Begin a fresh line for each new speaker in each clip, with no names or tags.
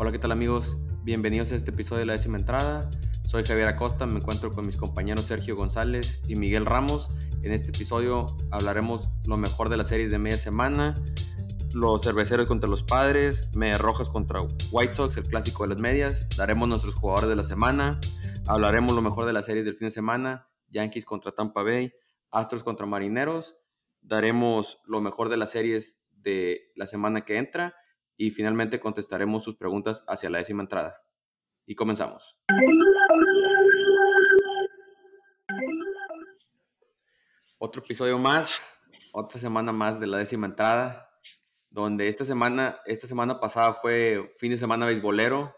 Hola, ¿qué tal amigos? Bienvenidos a este episodio de la décima entrada. Soy Javier Acosta, me encuentro con mis compañeros Sergio González y Miguel Ramos. En este episodio hablaremos lo mejor de las series de media semana, los cerveceros contra los padres, medias rojas contra White Sox, el clásico de las medias. Daremos nuestros jugadores de la semana, hablaremos lo mejor de las series del fin de semana, Yankees contra Tampa Bay, Astros contra Marineros. Daremos lo mejor de las series de la semana que entra y finalmente contestaremos sus preguntas hacia la décima entrada. Y comenzamos. Otro episodio más, otra semana más de la décima entrada, donde esta semana, esta semana pasada fue fin de semana beisbolero.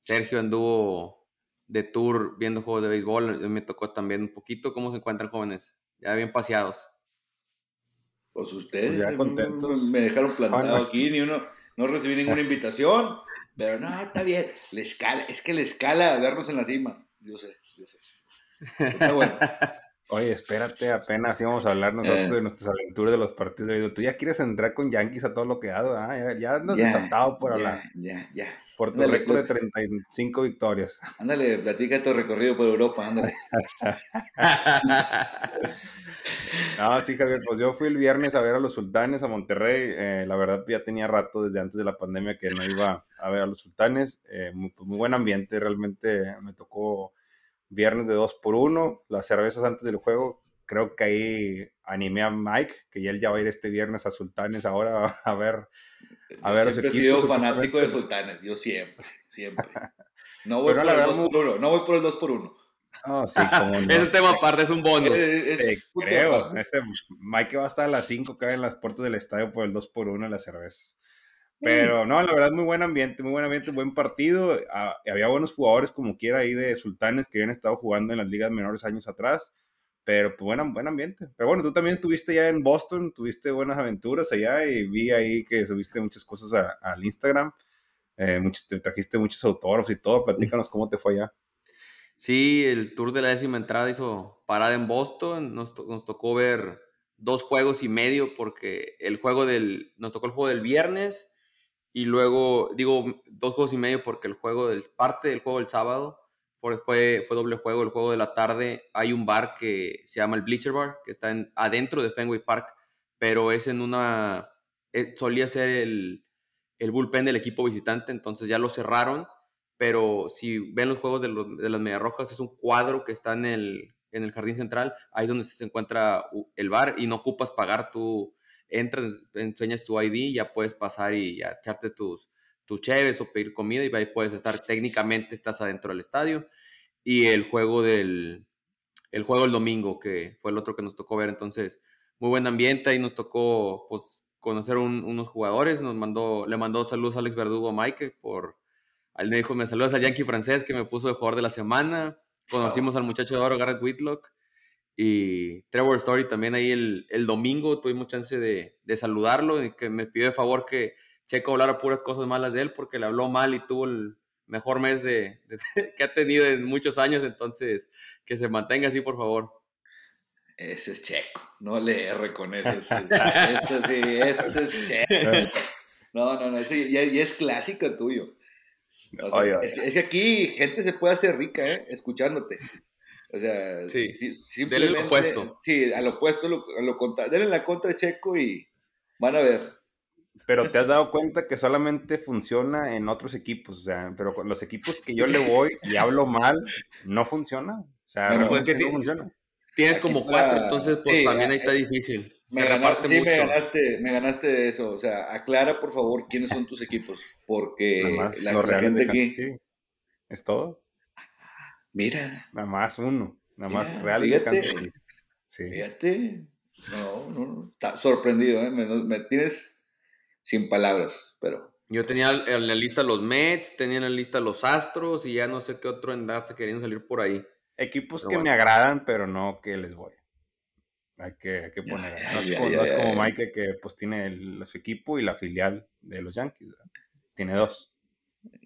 Sergio anduvo de tour viendo juegos de béisbol, me tocó también un poquito. ¿Cómo se encuentran jóvenes? Ya bien paseados.
Pues ustedes pues ya contentos. Me dejaron plantado aquí, ni uno, no recibí ninguna invitación, pero no, está bien. Le escala, es que le escala vernos en la cima. Yo sé, yo sé. Está bueno.
Oye, espérate, apenas íbamos a hablar nosotros eh. de nuestras aventuras de los partidos de. Tú ya quieres entrar con Yankees a todo lo que ha dado, ya, ya andas desatado por hablar.
Ya, ya.
Por tu récord de 35 victorias.
Ándale, platica tu recorrido por Europa, ándale.
no, sí, Javier, pues yo fui el viernes a ver a los sultanes a Monterrey. Eh, la verdad, ya tenía rato desde antes de la pandemia que no iba a ver a los sultanes. Eh, muy, pues, muy buen ambiente, realmente me tocó viernes de 2 por 1 las cervezas antes del juego. Creo que ahí animé a Mike, que ya él ya va a ir este viernes a Sultanes ahora a ver.
A ver siempre he sido fanático de Sultanes, yo siempre, siempre. No voy por el 2 por 1 no voy por el 2 por 1
Oh, sí, como no. Ese tema aparte es un bonus.
creo. Este, Mike va a estar a las 5 cae en las puertas del estadio por el 2 por 1 en la cerveza. Pero no, la verdad, muy buen ambiente, muy buen ambiente, buen partido. Ah, había buenos jugadores como quiera ahí de Sultanes que habían estado jugando en las ligas menores años atrás. Pero pues buen, buen ambiente. Pero bueno, tú también estuviste ya en Boston, tuviste buenas aventuras allá y vi ahí que subiste muchas cosas al Instagram. Eh, muchos, te trajiste muchos autógrafos y todo. Platícanos cómo te fue allá.
Sí, el tour de la décima entrada hizo parada en Boston. Nos, nos tocó ver dos juegos y medio porque el juego del, nos tocó el juego del viernes y luego, digo, dos juegos y medio porque el juego del, parte del juego del sábado fue, fue doble juego, el juego de la tarde. Hay un bar que se llama el Bleacher Bar, que está en, adentro de Fenway Park, pero es en una, eh, solía ser el, el bullpen del equipo visitante, entonces ya lo cerraron, pero si ven los juegos de, de las Medias Rojas, es un cuadro que está en el, en el jardín central, ahí es donde se encuentra el bar y no ocupas pagar tu entras, enseñas tu ID, ya puedes pasar y ya echarte tus, tus cheves o pedir comida y ahí puedes estar, técnicamente estás adentro del estadio. Y el juego del, el juego del domingo, que fue el otro que nos tocó ver, entonces, muy buen ambiente, ahí nos tocó, pues, conocer unos jugadores, nos mandó, le mandó saludos a Alex Verdugo a Mike por, él me dijo, me saludas al Yankee francés que me puso de jugador de la semana, conocimos al muchacho de oro Garrett Whitlock, y Trevor Story también ahí el, el domingo tuvimos chance de, de, saludarlo y que me pidió de favor que Checo hablara puras cosas malas de él porque le habló mal y tuvo el mejor mes de, que ha tenido en muchos años, entonces que se mantenga así por favor.
Ese es Checo, no le erre con eso. Eso sí, ese es Checo. No, no, no, ese ya, es clásico tuyo. es, es, que aquí gente se puede hacer rica, ¿eh? Escuchándote. O sea,
sí, simplemente. Denle opuesto.
Sí, al opuesto, lo, lo contra, denle la contra Checo y van a ver.
Pero te has dado cuenta que solamente funciona en otros equipos, o sea, pero con los equipos que yo le voy y hablo mal, no funciona. O sea, no,
pues funciona. Tienes como cuatro, entonces pues también ahí está difícil.
Me, ganaste, sí, me ganaste, me ganaste de eso. O sea, aclara por favor quiénes son tus equipos, porque
la, la gente aquí... Sí. ¿Es todo?
Mira.
Nada más uno. Nada más Real
fíjate, Sí. Fíjate. No, no, está sorprendido, ¿eh? me, tienes sin palabras, pero.
Yo tenía en la lista los Mets, tenía en la lista los Astros y ya no sé qué otro en se querían salir por ahí.
Equipos que me agradan, pero no que les voy. Hay que, hay que poner. no, es como, Mike que pues tiene el, su equipo y la filial de los Yankees. Tiene dos.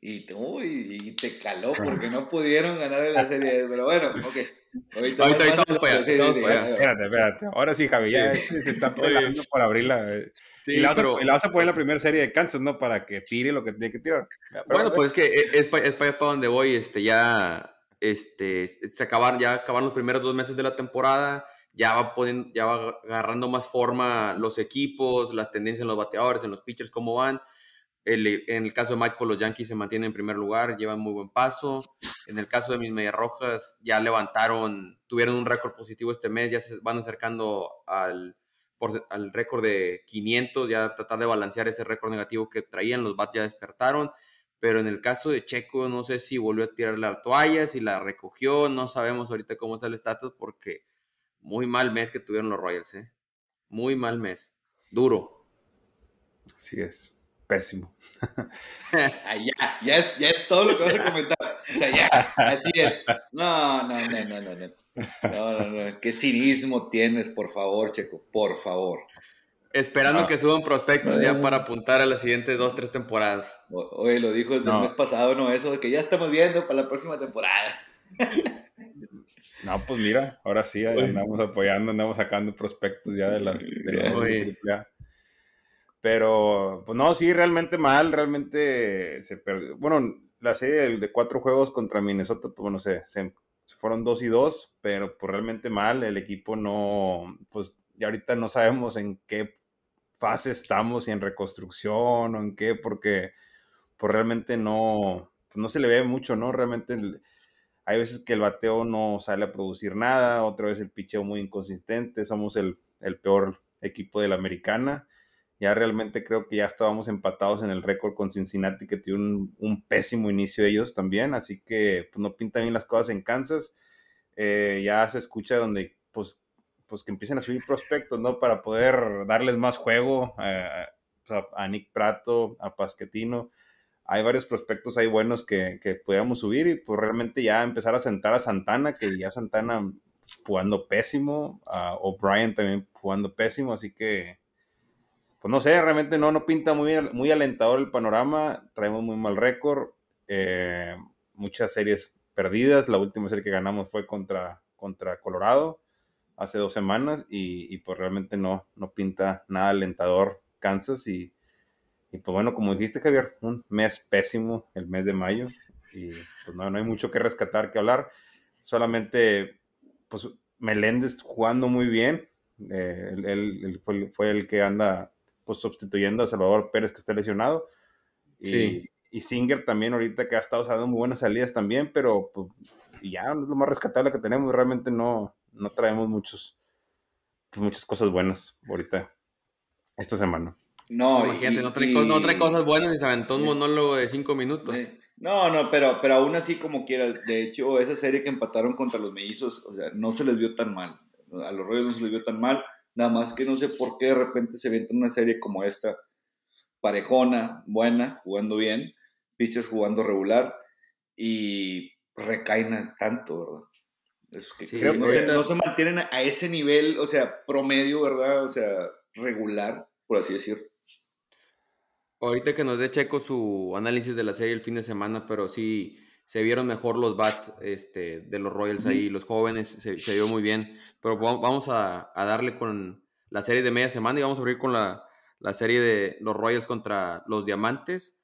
Y, y te caló porque no pudieron ganar en la serie. Pero bueno, ok.
Ahorita, ahorita, vamos para allá. Espérate, espérate. Ahora sí, Javi, ya se está peleando por abrirla. Eh. Sí, y, la vas a, la vas a poner en la primera serie de Kansas, ¿no? Para que tire lo que tiene que tirar.
bueno, pues es que e, es, para, es para donde voy. Este, ya, este, se acabaron, ya acabaron los primeros dos meses de la temporada. Ya va, ya va agarrando más forma los equipos, las tendencias en los bateadores, en los pitchers, cómo van en el caso de Mike, pues los Yankees se mantienen en primer lugar, llevan muy buen paso. En el caso de mis Medias Rojas, ya levantaron, tuvieron un récord positivo este mes, ya se van acercando al, al récord de 500, ya tratar de balancear ese récord negativo que traían. Los Bats ya despertaron. Pero en el caso de Checo, no sé si volvió a tirar la toalla, si la recogió, no sabemos ahorita cómo está el estatus, porque muy mal mes que tuvieron los Royals, ¿eh? Muy mal mes. Duro.
Así es pésimo.
Ya, ya es, ya es todo lo que vas a comentar. O sea, ya, así es. No, no, no, no, no, no. No, no, no. Qué cinismo tienes, por favor, Checo, por favor.
Esperando que suban prospectos ya para apuntar a las siguientes dos, tres temporadas.
Oye, lo dijo el mes pasado, ¿no? Eso de que ya estamos viendo para la próxima temporada.
No, pues mira, ahora sí andamos apoyando, andamos sacando prospectos ya de las, de pero, pues no, sí, realmente mal, realmente se perdió. Bueno, la serie de, cuatro juegos contra Minnesota, pues bueno, se, se, fueron dos y dos, pero pues realmente mal, el equipo no, pues ya ahorita no sabemos en qué fase estamos, si en reconstrucción o en qué, porque pues realmente no, pues no se le ve mucho, ¿no? Realmente hay veces que el bateo no sale a producir nada, otra vez el picheo muy inconsistente, somos el, el peor equipo de la americana ya realmente creo que ya estábamos empatados en el récord con Cincinnati, que tiene un, pésimo inicio ellos también, así que pues, no pintan bien las cosas en Kansas. Eh, ya se escucha donde, pues, pues que empiecen a subir prospectos, ¿no? Para poder darles más juego eh, a Nick Prato, a Pasquetino. Hay varios prospectos ahí buenos que, que podíamos subir y pues realmente ya empezar a sentar a Santana, que ya Santana jugando pésimo, a O'Brien también jugando pésimo, así que pues no sé, realmente no, no pinta muy, muy alentador el panorama, traemos muy mal récord, eh, muchas series perdidas, la última serie que ganamos fue contra, contra Colorado hace dos semanas y, pues realmente no, no pinta nada alentador Kansas y, y, pues bueno, como dijiste Javier, un mes pésimo el mes de mayo y pues no, no hay mucho que rescatar, que hablar, solamente pues Meléndez jugando muy bien, eh, él, fue, el que anda pues sustituyendo a Salvador Pérez que está lesionado. Y, y Singer también ahorita que ha estado dando muy buenas salidas también, pero pues, ya es lo más rescatable que tenemos. Realmente no, no traemos muchos, pues, muchas cosas buenas ahorita, esta semana.
No, imagínate, no, trae, cosas buenas y se aventó un monólogo de cinco minutos.
No, no, pero, pero aún así como quiera, de hecho, esa serie que empataron contra los mellizos, o sea, no se les vio tan mal. A los Royals no se les vio tan mal. Nada más que no sé por qué de repente se viene una serie como esta, parejona, buena, jugando bien, pitchers jugando regular y recaen tanto, ¿verdad? Es que, creo que no, se mantienen a ese nivel, o sea, promedio, ¿verdad? O sea, regular, por así decirlo.
Ahorita que nos dé Checo su análisis de la serie el fin de semana, pero sí, se vieron mejor los bats este, de los Royals ahí, los jóvenes, se, se, vio muy bien. Pero vamos a, a, darle con la serie de media semana y vamos a abrir con la, la serie de los Royals contra los Diamantes,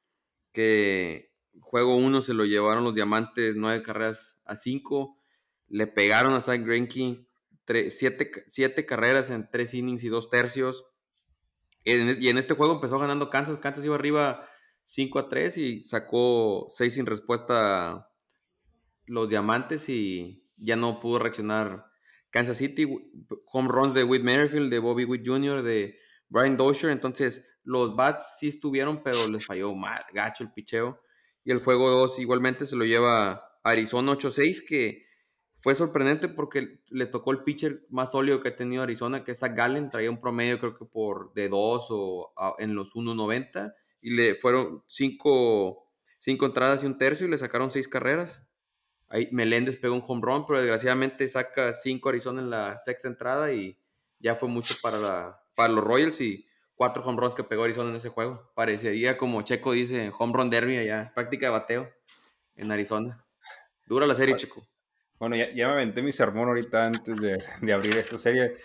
que juego uno se lo llevaron los Diamantes nueve carreras a cinco, le pegaron a Zach Greinke siete, siete, carreras en tres innings y dos tercios. y en este juego empezó ganando Kansas, Kansas iba arriba 5 a 3 y sacó 6 sin respuesta los diamantes y ya no pudo reaccionar Kansas City. Home runs de Whit Merrifield, de Bobby Witt Jr., de Brian Dozier. Entonces, los bats sí estuvieron, pero les falló mal, gacho el picheo. Y el juego 2 igualmente se lo lleva Arizona 8-6, que fue sorprendente porque le tocó el pitcher más sólido que ha tenido Arizona, que es Zach Gallen. Traía un promedio, creo que por de 2 o en los 1.90 y le fueron cinco, cinco entradas y un tercio y le sacaron seis carreras. Ahí Meléndez pegó un home run, pero desgraciadamente saca cinco Arizona en la sexta entrada y ya fue mucho para, la, para los Royals y cuatro home runs que pegó Arizona en ese juego. Parecería como Checo dice, home run derby allá, práctica de bateo en Arizona. Dura la serie, Checo.
Bueno, ya, ya, me aventé mi sermón ahorita antes de, de abrir esta serie.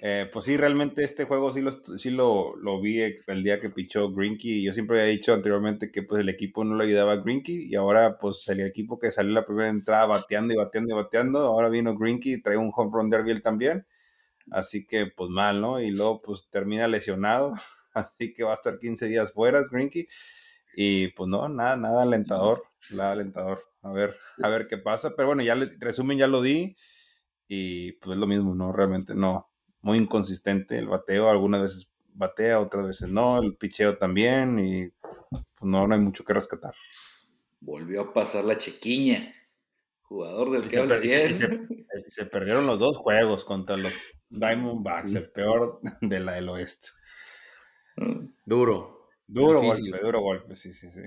Eh, pues sí, realmente este juego sí lo, sí lo, lo vi el día que pichó Grinky. Yo siempre había dicho anteriormente que pues el equipo no le ayudaba a Grinky y ahora pues el equipo que salió la primera entrada bateando y bateando y bateando, ahora vino Grinky y trae un home run derby también. Así que pues mal, ¿no? Y luego pues termina lesionado, así que va a estar 15 días fuera Grinky. Y pues no, nada, nada alentador, nada alentador. A ver, a ver qué pasa. Pero bueno, ya el resumen ya lo di y pues es lo mismo, ¿no? Realmente no, muy inconsistente el bateo, algunas veces batea, otras veces no, el picheo también y pues no, no hay mucho que rescatar.
Volvió a pasar la chequiña, jugador del
que. Se, perdieron los dos juegos contra los Diamondbacks, el peor de la del oeste.
Duro.
Duro golpe, duro golpe, sí, sí, sí.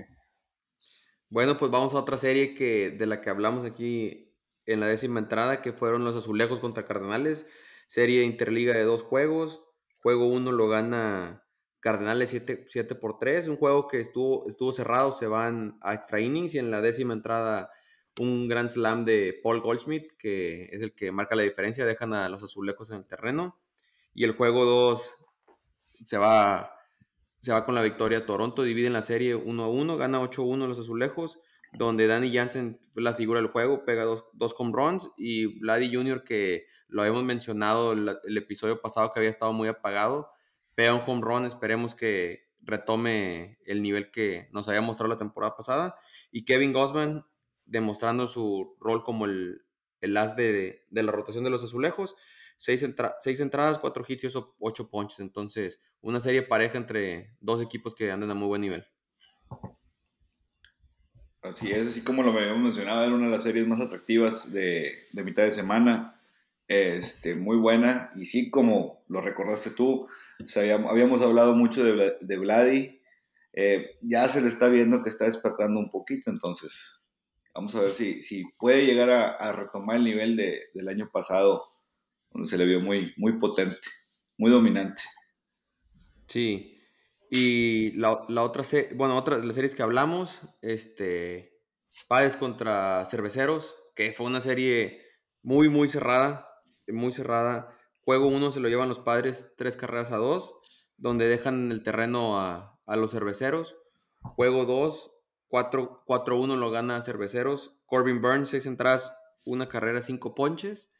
Bueno, pues vamos a otra serie que, de la que hablamos aquí en la décima entrada, que fueron los azulejos contra Cardenales. Serie interliga de dos juegos. Juego uno lo gana Cardenales 7, 7 por 3. Un juego que estuvo, estuvo cerrado, se van a extra innings y en la décima entrada un gran slam de Paul Goldschmidt, que es el que marca la diferencia, dejan a los azulejos en el terreno. Y el juego 2 se va, se va con la victoria. Toronto divide en la serie 1 a 1, gana 8 a 1 los azulejos, donde Danny Jansen la figura del juego, pega dos, dos home y Vladdy Jr., que lo habíamos mencionado el, episodio pasado que había estado muy apagado, pega un home run, esperemos que retome el nivel que nos había mostrado la temporada pasada. Y Kevin Gosman demostrando su rol como el, el as de, de, la rotación de los azulejos. Seis, seis, entradas, cuatro hits y ocho ponches. Entonces, una serie pareja entre dos equipos que andan a muy buen nivel.
Así es, así como lo habíamos mencionado, era una de las series más atractivas de, de mitad de semana. Este, muy buena. Y sí, como lo recordaste tú, habíamos, hablado mucho de, de Vladi. Eh, ya se le está viendo que está despertando un poquito, entonces Vamos a ver si, si puede llegar a, retomar el nivel de, del año pasado, donde se le vio muy, muy potente, muy dominante.
Sí. Y la, la otra bueno, otra de las series que hablamos, este, Padres contra Cerveceros, que fue una serie muy, muy cerrada, muy cerrada. Juego uno se lo llevan los Padres tres carreras a dos, donde dejan el terreno a, a los Cerveceros. Juego 2, 4-1 lo gana Cerveceros. Corbin Burns, 6 entradas, una carrera, 5 ponches.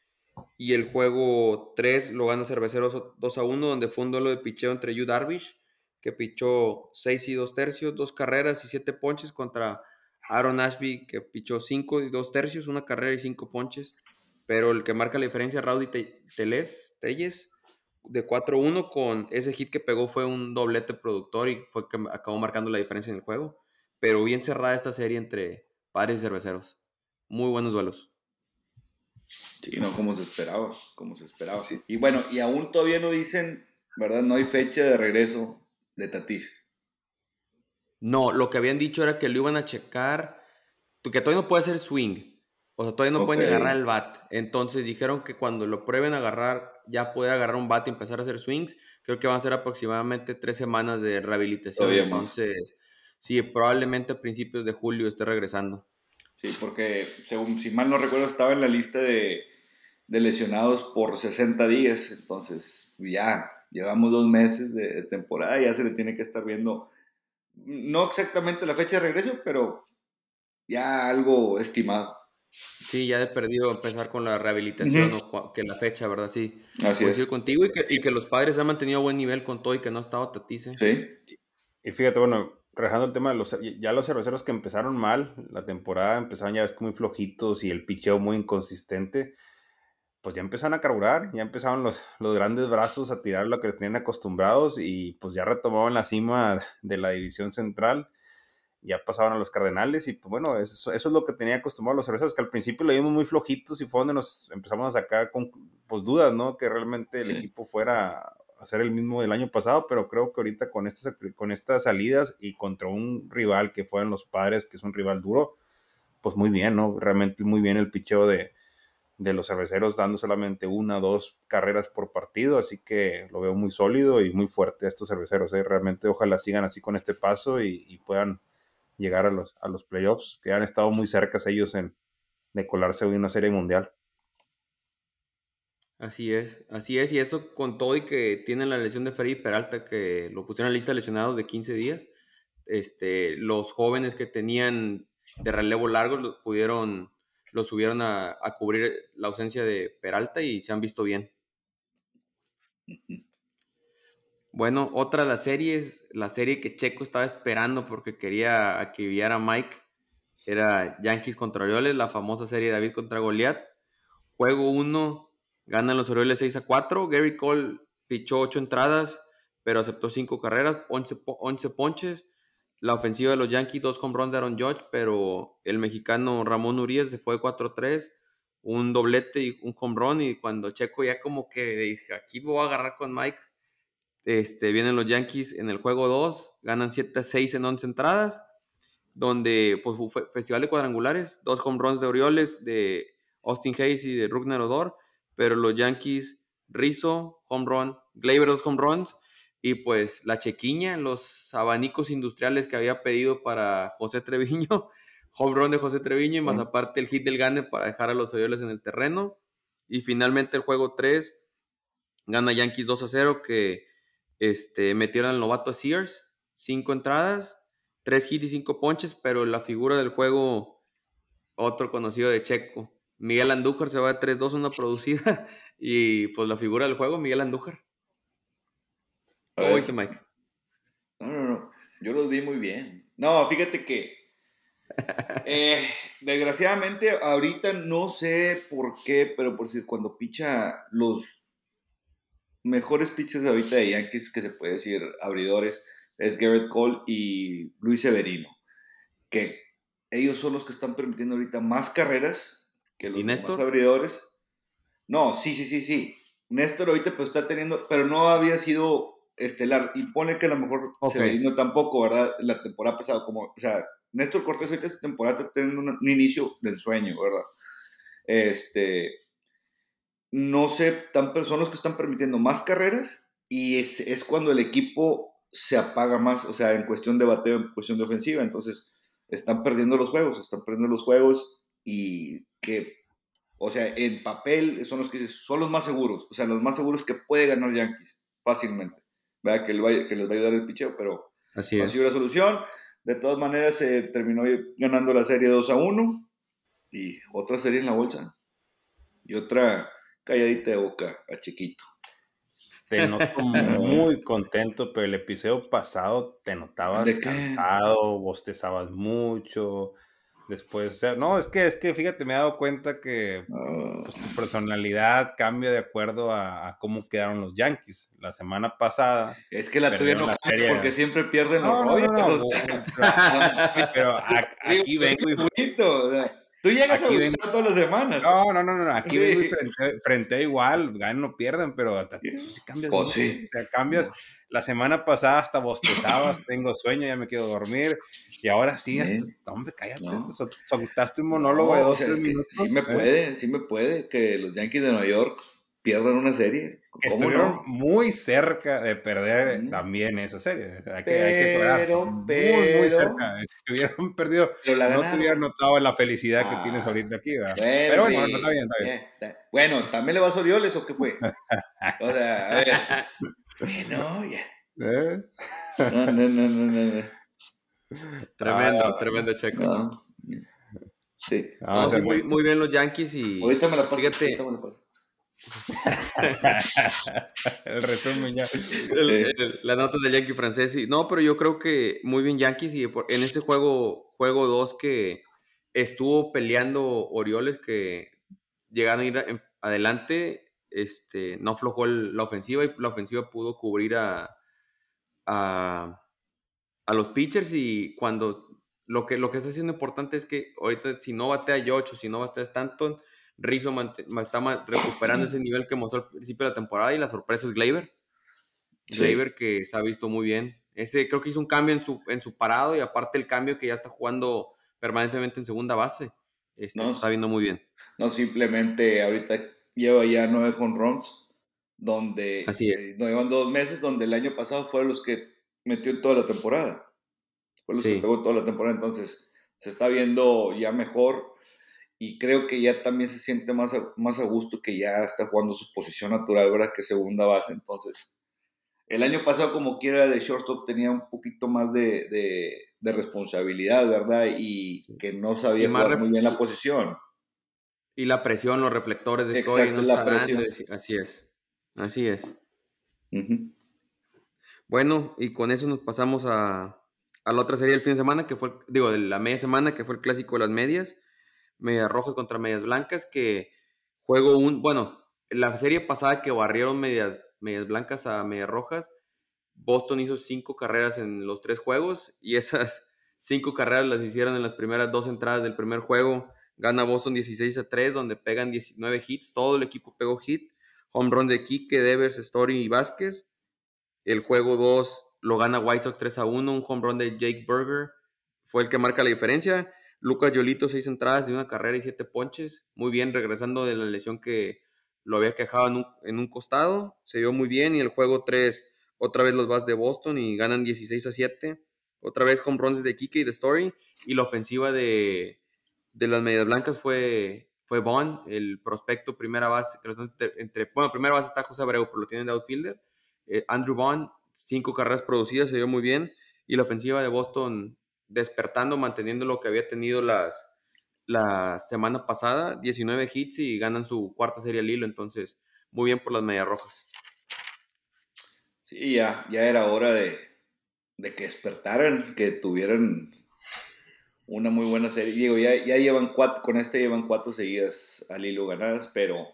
Y el juego 3 lo gana Cerveceros 2 a 1, donde fue un duelo de picheo entre Yu Darvish, que pichó 6 y 2 tercios, 2 carreras y 7 ponches, contra Aaron Ashby, que pichó 5 y 2 tercios, una carrera y 5 ponches. Pero el que marca la diferencia, Rowdy Teles, Telles, de 4-1, con ese hit que pegó fue un doblete productor y fue que acabó marcando la diferencia en el juego pero bien cerrada esta serie entre padres y cerveceros. Muy buenos duelos.
Sí, no como se esperaba, como se esperaba. Y bueno, y aún todavía no dicen, ¿verdad? No hay fecha de regreso de Tatis.
No, lo que habían dicho era que lo iban a checar, que todavía no puede hacer swing. O sea, todavía no pueden agarrar el bat. Entonces dijeron que cuando lo prueben a agarrar, ya puede agarrar un bat y empezar a hacer swings. Creo que van a ser aproximadamente tres semanas de rehabilitación. Entonces, sí, probablemente a principios de julio esté regresando.
Sí, porque según, si mal no recuerdo, estaba en la lista de, lesionados por 60 días, entonces ya llevamos dos meses de, temporada, ya se le tiene que estar viendo, no exactamente la fecha de regreso, pero ya algo estimado.
Sí, ya de perdido empezar con la rehabilitación o que la fecha, ¿verdad? Sí. Así es. contigo y que, y que, los padres han mantenido buen nivel con todo y que no ha estado Tatice.
Sí. Y fíjate, bueno, rejando el tema de los, ya los cerveceros que empezaron mal, la temporada empezaron ya ves muy flojitos y el picheo muy inconsistente, pues ya empezaron a carburar, ya empezaron los, los grandes brazos a tirar lo que tenían acostumbrados y pues ya retomaban la cima de la división central, ya pasaban a los Cardenales y pues bueno, eso, eso es lo que tenía acostumbrado los cerveceros, que al principio lo vimos muy flojitos y fue donde nos empezamos a sacar con pues dudas, ¿no? Que realmente el equipo fuera hacer el mismo del año pasado, pero creo que ahorita con estas, con estas salidas y contra un rival que fueron los padres, que es un rival duro, pues muy bien, ¿no? Realmente muy bien el picheo de, de los cerveceros dando solamente una o dos carreras por partido, así que lo veo muy sólido y muy fuerte a estos cerveceros. ¿eh? Realmente ojalá sigan así con este paso y, puedan llegar a los, a los playoffs, que han estado muy cerca ellos en, de colarse hoy en una serie mundial.
Así es, así es, y eso con todo y que tienen la lesión de Freddy Peralta, que lo pusieron en la lista de lesionados de 15 días, este, los jóvenes que tenían de relevo largo lo pudieron, lo subieron a, cubrir la ausencia de Peralta y se han visto bien. Bueno, otra de las series, la serie que Checo estaba esperando porque quería acribillar a Mike, era Yankees contra Orioles, la famosa serie David contra Goliath. Juego 1, ganan los Orioles 6 a 4. Gary Cole pichó 8 entradas, pero aceptó 5 carreras, 11, 11 ponches. La ofensiva de los Yankees, dos home runs de Aaron Judge, pero el mexicano Ramón Urias se fue 4-3, un doblete y un home run. Y cuando Checo ya como que dije, aquí voy a agarrar con Mike, este, vienen los Yankees en el juego 2, ganan 7-6 en 11 entradas, donde pues fue festival de cuadrangulares, dos home runs de Orioles, de Austin Hayes y de Rugner Odor, pero los Yankees, Rizzo, home run, Gleyber dos home runs, y pues la chequiña, los abanicos industriales que había pedido para José Treviño, home run de José Treviño y más aparte el hit del Gane para dejar a los Orioles en el terreno. Y finalmente el juego 3 gana Yankees 2 a 0 que este, metieron al novato Sears, 5 entradas, 3 hits y 5 ponches, pero la figura del juego, otro conocido de Checo, Miguel Andújar se va de 3-2 una producida y pues la figura del juego, Miguel Andújar.
¿Cómo Mike? No, no, no. Yo los vi muy bien. No, fíjate que. Eh, desgraciadamente, ahorita no sé por qué, pero por si cuando picha los mejores pitches de ahorita de Yankees, que se puede decir abridores, es Garrett Cole y Luis Severino. Que ellos son los que están permitiendo ahorita más carreras que los demás abridores. No, sí, sí, sí, sí. Néstor ahorita pues está teniendo, pero no había sido estelar. Y pone que a lo mejor okay. no tampoco, ¿verdad? La temporada pasada, como, o sea, Néstor Cortés ahorita esta temporada está teniendo un, inicio del sueño, ¿verdad? Este, no sé, tan personas que están permitiendo más carreras y es, es cuando el equipo se apaga más, o sea, en cuestión de bateo, en cuestión de ofensiva, entonces están perdiendo los juegos, están perdiendo los juegos y que, o sea, en papel son los que son los más seguros, o sea, los más seguros que puede ganar Yankees fácilmente. Que, que les va a ayudar el picheo, pero
Así
ha sido la solución. De todas maneras, se terminó ganando la serie 2 a 1 y otra serie en la bolsa y otra calladita de boca a Chiquito.
Te noto muy contento, pero el episodio pasado te notabas cansado, bostezabas mucho, Después, o sea, no, es que, es que fíjate, me he dado cuenta que pues, tu ah. personalidad cambia de acuerdo a, cómo quedaron los Yankees. La semana pasada.
Es que la tuya no la serie. porque siempre pierden los no, no,
pero, aquí vengo y.
Tú llegas aquí a vengo, todas las semanas.
No, no, no, no. Aquí vengo y frente, frente igual, ganan o pierden, pero hasta, tú sí cambias.
Pues sí.
O sea, cambias. La semana pasada hasta bostezabas, tengo sueño, ya me quiero dormir. Y ahora sí, hasta, hombre, cállate, soltaste un monólogo de dos, tres minutos.
Sí me ¿eh? puede, sí me puede que los Yankees de Nueva York pierdan una serie.
Estuvieron muy cerca de perder también esa serie. Hay que,
pero, hay que muy,
muy cerca. Si hubieran perdido, no te hubieran notado la felicidad que tienes ah, ahorita aquí. Bueno, pero bueno, no, está bien, está
bien. Bueno, ¿también le vas a Orioles o qué fue? o sea, a ver. Bueno, ya. ¿Eh? No, no, no, no, no.
Tremendo, ah, tremendo checo.
Sí.
Ah, muy, muy, bien los Yankees y.
Ahorita me la paso. Fíjate.
El resumen ya.
la nota del Yankee francés. No, pero yo creo que muy bien Yankees y en ese juego, juego 2 que estuvo peleando Orioles que llegaron a ir adelante, este, no aflojó la ofensiva y la ofensiva pudo cubrir a, a, los pitchers y cuando lo que, lo que está siendo importante es que ahorita si no batea Yocho, si no batea Stanton, Rizzo está recuperando ese nivel que mostró al principio de la temporada y la sorpresa es Gleyber. Gleyber que se ha visto muy bien. Ese creo que hizo un cambio en su, en su parado y aparte el cambio que ya está jugando permanentemente en segunda base. Este, se está viendo muy bien.
No, simplemente ahorita lleva ya nueve runs, donde
Así
eh, llevan dos meses, donde el año pasado fueron los que metió en toda la temporada. Fue los que pegó toda la temporada, entonces se está viendo ya mejor. Y creo que ya también se siente más a, más a gusto que ya está jugando su posición natural, ¿verdad? Que segunda base, entonces. El año pasado, como quiera, de shortstop tenía un poquito más de, de, responsabilidad, ¿verdad? Y que no sabía jugar muy bien la posición.
Y la presión, los reflectores de Cody no la presión. Así es. Así es. Bueno, y con eso nos pasamos a, a la otra serie del fin de semana, que fue, digo, de la media semana, que fue el clásico de las medias, medias rojas contra medias blancas, que juego un, bueno, la serie pasada que barrieron medias, medias blancas a medias rojas, Boston hizo cinco carreras en los tres juegos y esas cinco carreras las hicieron en las primeras dos entradas del primer juego. Gana Boston 16 a 3, donde pegan 19 hits, todo el equipo pegó hit. Home run de Kike, Devers, Story y Vázquez. El juego 2 lo gana White Sox 3 a 1, un home run de Jake Berger fue el que marca la diferencia. Lucas Yolito, 6 entradas de una carrera y 7 ponches. Muy bien, regresando de la lesión que lo había quejado en un, costado. Se vio muy bien. Y el juego 3, otra vez los vas de Boston y ganan 16 a 7. Otra vez home runs de Kike y de Story. Y la ofensiva de, de las medias blancas fue, fue Bond, el prospecto primera base. Entre, bueno, primera base está José Abreu, pero lo tienen de outfielder. Eh, Andrew Bond cinco carreras producidas, se dio muy bien. Y la ofensiva de Boston despertando, manteniendo lo que había tenido las, la semana pasada, 19 hits y ganan su cuarta serie al hilo. Entonces, muy bien por las medias rojas.
Sí, ya, ya era hora de, de que despertaran, que tuvieran una muy buena serie. Digo, ya, ya llevan cuatro, con este llevan cuatro seguidas al hilo ganadas, pero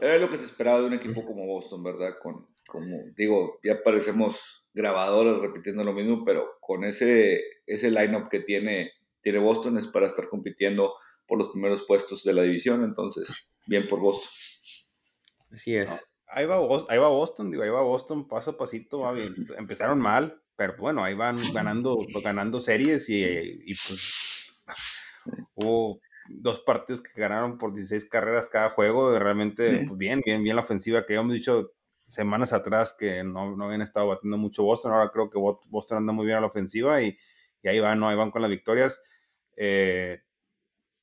era lo que se esperaba de un equipo como Boston, ¿verdad? Con, como digo, ya parecemos grabadoras repitiendo lo mismo, pero con ese, ese lineup que tiene, tiene Boston es para estar compitiendo por los primeros puestos de la división, entonces, bien por Boston.
Así es.
ahí, va, ahí va Boston, digo, ahí va Boston paso a pasito, va bien. Empezaron mal, pero bueno, ahí van ganando, ganando series y, y pues hubo dos partidos que ganaron por 16 carreras cada juego, realmente pues bien, bien, bien la ofensiva que habíamos dicho semanas atrás que no, no, habían estado batiendo mucho Boston. Ahora creo que Boston anda muy bien a la ofensiva y, y ahí van, ¿no? Ahí van con las victorias. Eh,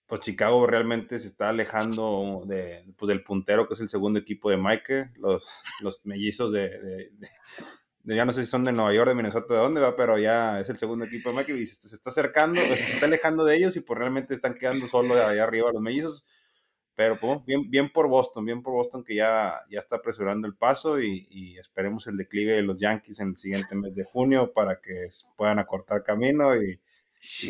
pues Chicago realmente se está alejando de, pues del puntero que es el segundo equipo de Mike, los, los mellizos de, ya no sé si son de Nueva York, de Minnesota, de dónde va, pero ya es el segundo equipo de Mike y se, está acercando, se está alejando de ellos y pues realmente están quedando solo allá arriba los mellizos. Pero pues, bien, bien por Boston, bien por Boston que ya, ya está apresurando el paso y, esperemos el declive de los Yankees en el siguiente mes de junio para que puedan acortar camino y,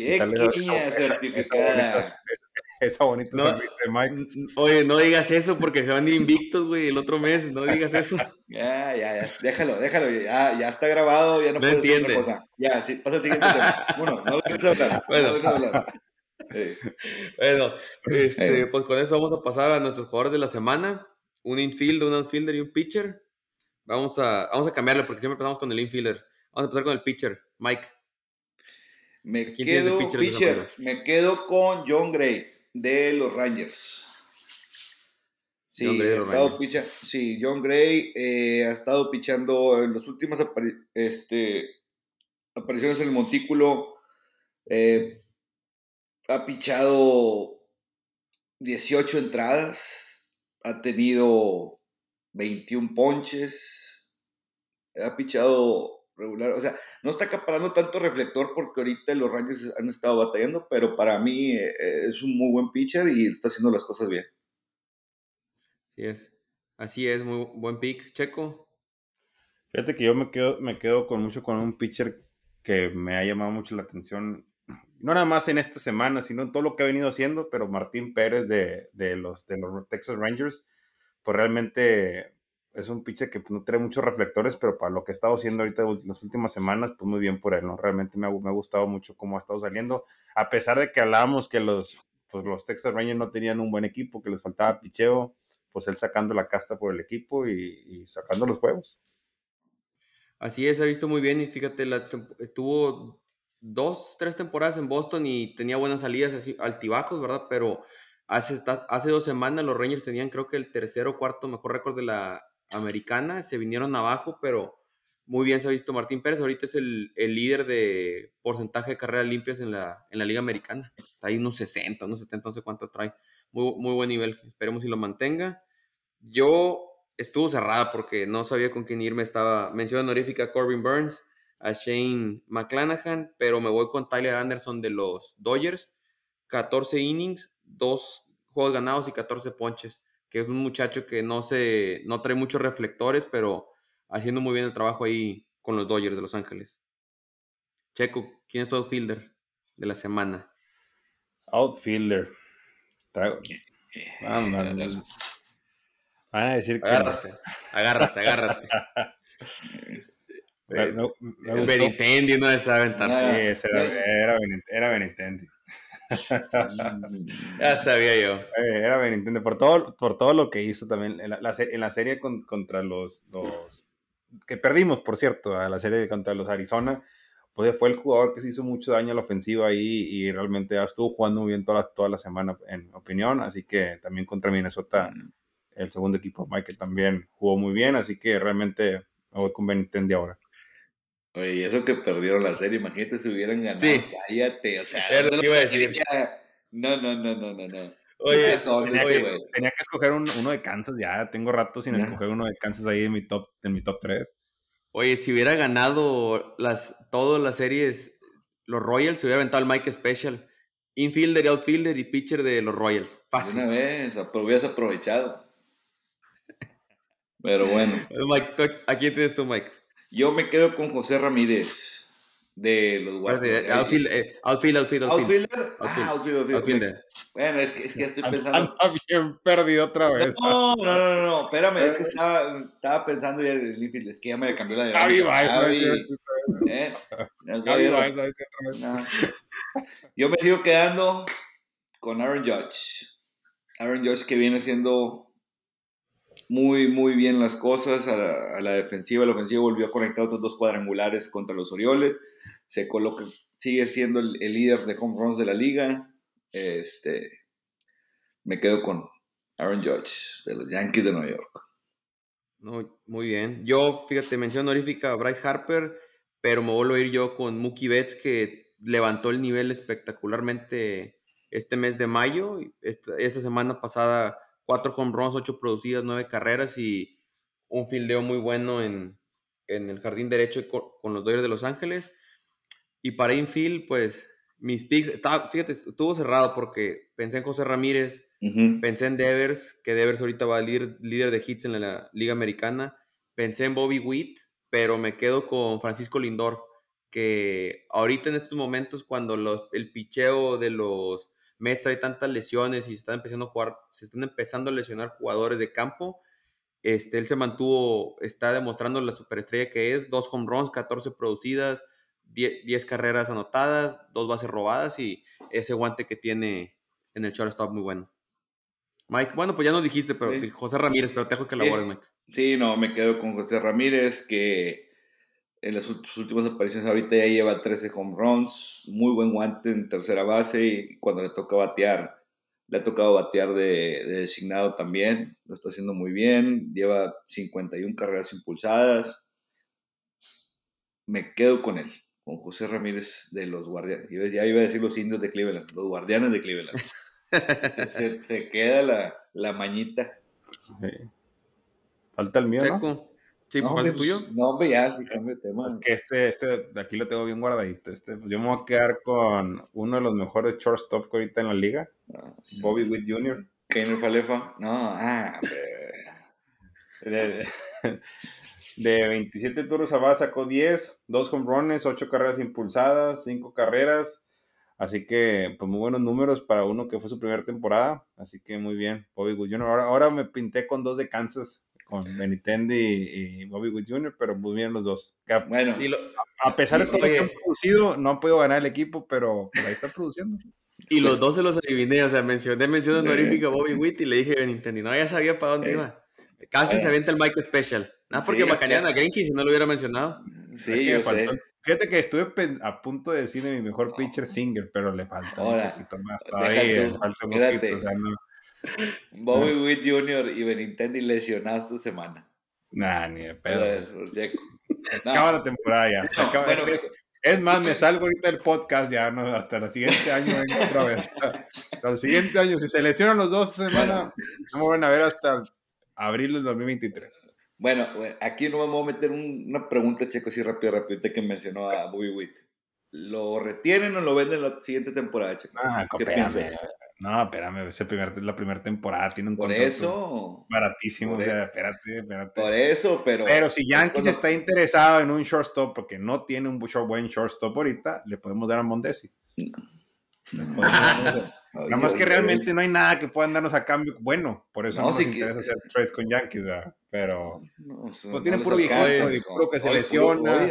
esa,
bonita, Mike. Oye, no digas eso porque se van a ir invictos, güey, el otro mes, no digas eso.
Ya, ya, ya, déjalo, déjalo, ya, ya está grabado, ya no, no puedes otra cosa. Ya, sí, pasa al siguiente tema. Uno, no dejes hablar, bueno. no hablar.
bueno, este, pues con eso vamos a pasar a nuestros jugadores de la semana. Un infielder, un outfielder y un pitcher. Vamos a, vamos a cambiarlo porque siempre empezamos con el infielder. Vamos a empezar con el pitcher. Mike.
Me quedo, pitcher, me quedo con John Gray de los Rangers. Sí, John Gray, ha estado sí, John Gray eh, ha estado pichando en las últimas este, apariciones en el montículo. Eh, ha pichado 18 entradas, ha tenido 21 ponches, ha pichado regular, o sea, no está acaparando tanto reflector porque ahorita los Rangers han estado batallando, pero para mí eh, es un muy buen pitcher y está haciendo las cosas bien.
Así es, así es, muy buen pick, Checo.
Fíjate que yo me quedo, me quedo con mucho con un pitcher que me ha llamado mucho la atención no nada más en esta semana, sino en todo lo que ha venido haciendo, pero Martín Pérez de, los, de los Texas Rangers, pues realmente es un pitcher que no trae muchos reflectores, pero para lo que ha estado haciendo ahorita las últimas semanas, pues muy bien por él, ¿no? Realmente me ha, me ha gustado mucho cómo ha estado saliendo, a pesar de que hablábamos que los, pues, los Texas Rangers no tenían un buen equipo, que les faltaba picheo, pues él sacando la casta por el equipo y, y sacando los juegos.
Así es, ha visto muy bien y fíjate, la, estuvo dos, tres temporadas en Boston y tenía buenas salidas así, altibajos, ¿verdad? Pero hace, hace dos semanas los Rangers tenían creo que el tercer o cuarto mejor récord de la americana, se vinieron abajo, pero muy bien se ha visto Martín Pérez. Ahorita es el, el líder de porcentaje de carreras limpias en la, en la Liga Americana. Está ahí unos 60, unos 70, no sé cuánto trae. Muy, muy buen nivel. Esperemos si lo mantenga. Yo estuvo cerrada porque no sabía con quién irme. Estaba mención honorífica Corbin Burns, a Shane McClanahan, pero me voy con Tyler Anderson de los Dodgers. 14 innings, 2 juegos ganados y 14 ponches, que es un muchacho que no, se, no trae muchos reflectores, pero haciendo muy bien el trabajo ahí con los Dodgers de Los Ángeles. Checo, ¿quién es tu outfielder de la semana?
Outfielder. Van a decir que.
Agárrate, agárrate, agárrate.
Me,
Benintendi no se sabe
Sí, era, era, Benintendi.
ya sabía yo.
Eh, era Benintendi. Por todo, por todo lo que hizo también en la, en la serie contra los, los, que perdimos, por cierto, a la serie contra los Arizona, pues fue el jugador que se hizo mucho daño a la ofensiva ahí y realmente estuvo jugando muy bien toda la, toda la semana, en opinión. Así que también contra Minnesota, mm. el segundo equipo, Michael también jugó muy bien. Así que realmente me voy con Benintendi ahora.
Oye, y eso que perdieron la serie, imagínate si hubieran ganado.
Sí.
Cállate, o sea.
Que iba a decir.
No, no, no, no, no, no.
Oye, tenía, que, tenía, que, escoger uno de Kansas ya. Tengo rato sin escoger uno de Kansas ahí en mi top, en mi top 3.
Oye, si hubiera ganado las, todas las series, los Royals, se hubiera aventado el Mike Special. Infielder, outfielder y pitcher de los Royals. Fácil.
Una vez, hubieras aprovechado. Pero bueno.
Mike, ¿a quién tienes tú, Mike?
Yo me quedo con José Ramírez de los
Guardianes. Outfield, eh, outfield, outfield,
outfield. Ah, outfield, outfield. Bueno, es que, es que estoy pensando.
Anda bien perdido otra vez.
No, no, no, no, espérame, es que estaba, estaba pensando ya en el infield, es que ya me cambió la de.
Javi Baez, ¿eh? Javi Baez,
Yo me sigo quedando con Aaron Judge. Aaron Judge que viene siendo muy, muy bien las cosas a la, defensiva. La ofensiva volvió a conectar otros dos cuadrangulares contra los Orioles. Se coloca, sigue siendo el, líder de home runs de la liga. Este, me quedo con Aaron Judge de los Yankees de Nueva York.
Muy bien. Yo, fíjate, mención honorífica a Bryce Harper, pero me vuelvo a ir yo con Mookie Betts, que levantó el nivel espectacularmente este mes de mayo. Esta semana pasada cuatro home runs, ocho producidas, nueve carreras y un fildeo muy bueno en, el jardín derecho con, los Dodgers de Los Ángeles. Y para infield, pues mis picks, estaba, fíjate, estuvo cerrado porque pensé en José Ramírez, pensé en Devers, que Devers ahorita va a líder, líder de hits en la, Liga Americana, pensé en Bobby Witt, pero me quedo con Francisco Lindor, que ahorita en estos momentos cuando los, el picheo de los Mets trae tantas lesiones y se están empezando a jugar, se están empezando a lesionar jugadores de campo. Este, él se mantuvo, está demostrando la superestrella que es, dos home runs, 14 producidas, 10, carreras anotadas, dos bases robadas y ese guante que tiene en el shortstop muy bueno. Mike, bueno, pues ya nos dijiste, pero José Ramírez, pero te dejo que labores, Mike.
Sí, no, me quedo con José Ramírez, que en las últimas apariciones ahorita ya lleva 13 home runs, muy buen guante en tercera base y cuando le toca batear, le ha tocado batear de, designado también, lo está haciendo muy bien, lleva 51 carreras impulsadas. Me quedo con él, con José Ramírez de los Guardianes. Ya iba a decir los indios de Cleveland, los Guardianes de Cleveland. se, queda la, la mañita.
Falta el mío, ¿no?
Sí, no, pues, tuyo.
No, hombre, ya, sí, cambio de tema.
Es que este, este, de aquí lo tengo bien guardadito. Este, pues yo me voy a quedar con uno de los mejores shortstop que ahorita en la liga, ah, Bobby Witt Jr.
Keiner Falefa. No, ah,
de, de, 27 turnos a base sacó 10, 2 home runs, 8 carreras impulsadas, 5 carreras. Así que, pues muy buenos números para uno que fue su primera temporada. Así que muy bien, Bobby Witt Jr. Ahora, ahora me pinté con dos de Kansas con Benitendi y, Bobby Wood Jr., pero muy bien los dos.
Bueno,
a, pesar de todo lo que han producido, no han podido ganar el equipo, pero ahí está produciendo.
Y los dos se los adiviné, o sea, mencioné mención honorífica a Bobby Witt y le dije Benintendi, no, ya sabía para dónde iba. Casi se avienta el Mike Special. Nada porque sí, macanean a Greinke si no lo hubiera mencionado.
Sí, yo sé.
Fíjate que estuve a punto de decir mi mejor pitcher Singer, pero le falta un poquito más todavía. Falta un poquito, o sea, no.
Bobby Witt Jr. y Benintendi lesionados esta semana.
Nah, ni de pedo. acaba la temporada ya. es más, me salgo ahorita del podcast ya, no, hasta el siguiente año otra vez. Hasta, el siguiente año. Si se lesionan los dos semanas, no me van a ver hasta abril del 2023.
Bueno, aquí no vamos a meter una pregunta, Checo, así rápido, rápido, que mencionó a Bobby Witt. ¿Lo retienen o lo venden la siguiente temporada, Checo?
Ah, ¿Qué piensas? No, espérame, es primer, la primera temporada, tiene un
Por eso.
baratísimo, o sea, e espérate, espérate.
Por eso, pero...
Pero si Yankees está interesado en un shortstop, porque no tiene un buen shortstop ahorita, le podemos dar a Mondesi. Nada más que realmente no hay nada que puedan darnos a cambio. Bueno, por eso no, nos interesa hacer trades con Yankees, ¿verdad? Pero no, pues tiene puro viejito puro que se lesiona,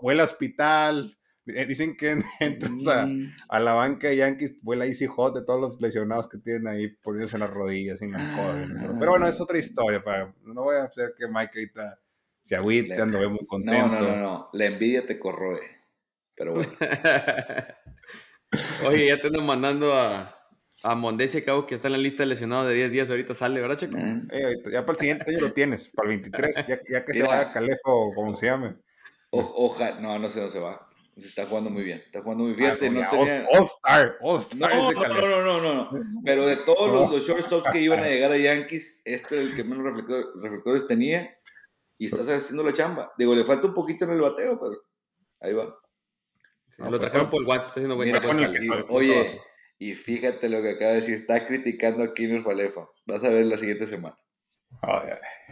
huele a hospital, dicen que entras mm. a, la banca de Yankees, vuela Easy Hot de todos los lesionados que tienen ahí poniéndose en las rodillas, en la coda. Pero bueno, es otra historia. Para, no voy a hacer que Mike ahorita se agüite, ando muy contento.
No, no, no, no. La envidia te corroe. Pero bueno.
Oye, ya te andan mandando a, a Mondesi, cabo que está en la lista de lesionados de 10 días. Ahorita sale, ¿verdad, Checo?
Eh, ya para el siguiente año lo tienes, para el 23, ya, ya que se vaya Calefo o como se llame.
Ojalá, no, no sé dónde se va. Está jugando muy bien. Está jugando muy bien. Ah, no,
All Star, All Star.
No, no, no, no, no, no, Pero de todos los, los, shortstops que iban a llegar a Yankees, este es el que menos reflectores tenía y estás haciendo la chamba. Digo, le falta un poquito en el bateo, pero ahí va.
lo trajeron por el guante, está haciendo buen
Oye, y fíjate lo que acaba de decir, está criticando a Kiner Falefa. Vas a ver la siguiente semana.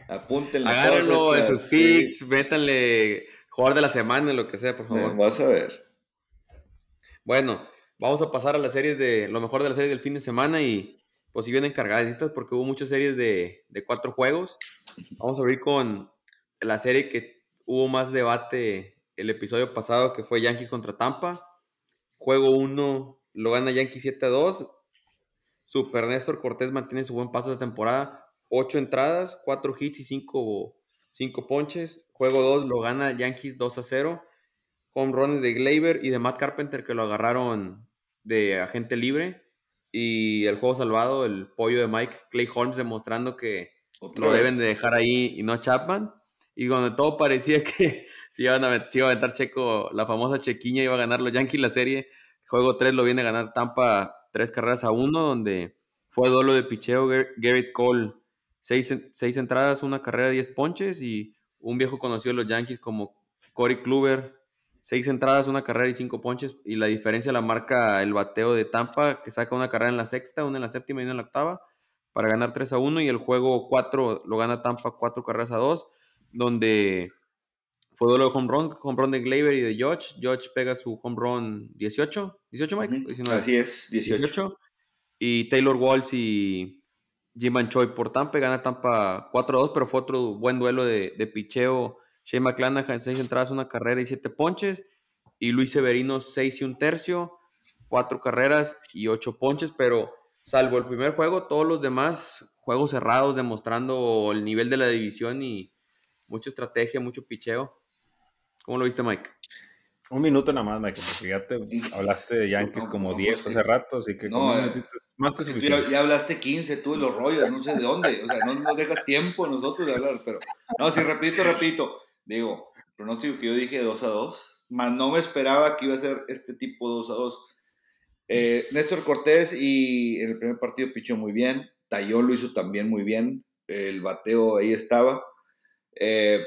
Apúntenle.
Agárrenlo en sus picks, métanle jugador de la semana, lo que sea, por favor.
Vas a ver.
Bueno, vamos a pasar a las series de lo mejor de la serie del fin de semana y pues si vienen cargaditas porque hubo muchas series de, de cuatro juegos. Vamos a abrir con la serie que hubo más debate el episodio pasado, que fue Yankees contra Tampa. Juego 1 lo gana Yankees 7 2. Super Néstor Cortés mantiene su buen paso de temporada. 8 entradas, 4 hits y 5 5 ponches. Juego 2 lo gana Yankees 2 a 0. Home runs de Gleyber y de Matt Carpenter que lo agarraron de agente libre. Y el juego salvado, el pollo de Mike Clay Holmes demostrando que lo deben de dejar ahí y no Chapman. Y cuando todo parecía que si iban a, iba a aventar Checo, la famosa chequiña iba a ganar los Yankees la serie, juego 3 lo viene a ganar Tampa tres carreras a uno, donde fue duelo de picheo Garrett Cole seis, entradas, una carrera, diez ponches y un viejo conocido de los Yankees como Corey Kluber, seis entradas, una carrera y cinco ponches. Y la diferencia la marca el bateo de Tampa, que saca una carrera en la sexta, una en la séptima y una en la octava, para ganar 3 a 1. Y el juego 4 lo gana Tampa cuatro carreras a dos, donde fue duelo de home run, home run de Gleyber y de George. George pega su home run 18, 18 Mike,
Así es, 18.
Y Taylor Walsh y Jim Choi por Tampa, gana Tampa 4-2, pero fue otro buen duelo de, de picheo. Shea McClanahan, 6 entradas, una carrera y 7 ponches. Y Luis Severino, 6 y un tercio, 4 carreras y 8 ponches, pero salvo el primer juego, todos los demás juegos cerrados, demostrando el nivel de la división y mucha estrategia, mucho picheo. ¿Cómo lo viste, Mike?
Un minuto nada más, Michael, porque ya te hablaste de Yankees como 10 hace rato, así que no, eh, más que
suficiente. Ya, hablaste 15 tú de los rollos, no sé de dónde, o sea, no nos dejas tiempo nosotros de hablar, pero no, sí, repito, repito, digo, pronóstico que yo dije 2 a 2, más no me esperaba que iba a ser este tipo 2 a 2. Eh, Néstor Cortés y en el primer partido pichó muy bien, Tayón lo hizo también muy bien, el bateo ahí estaba. Eh,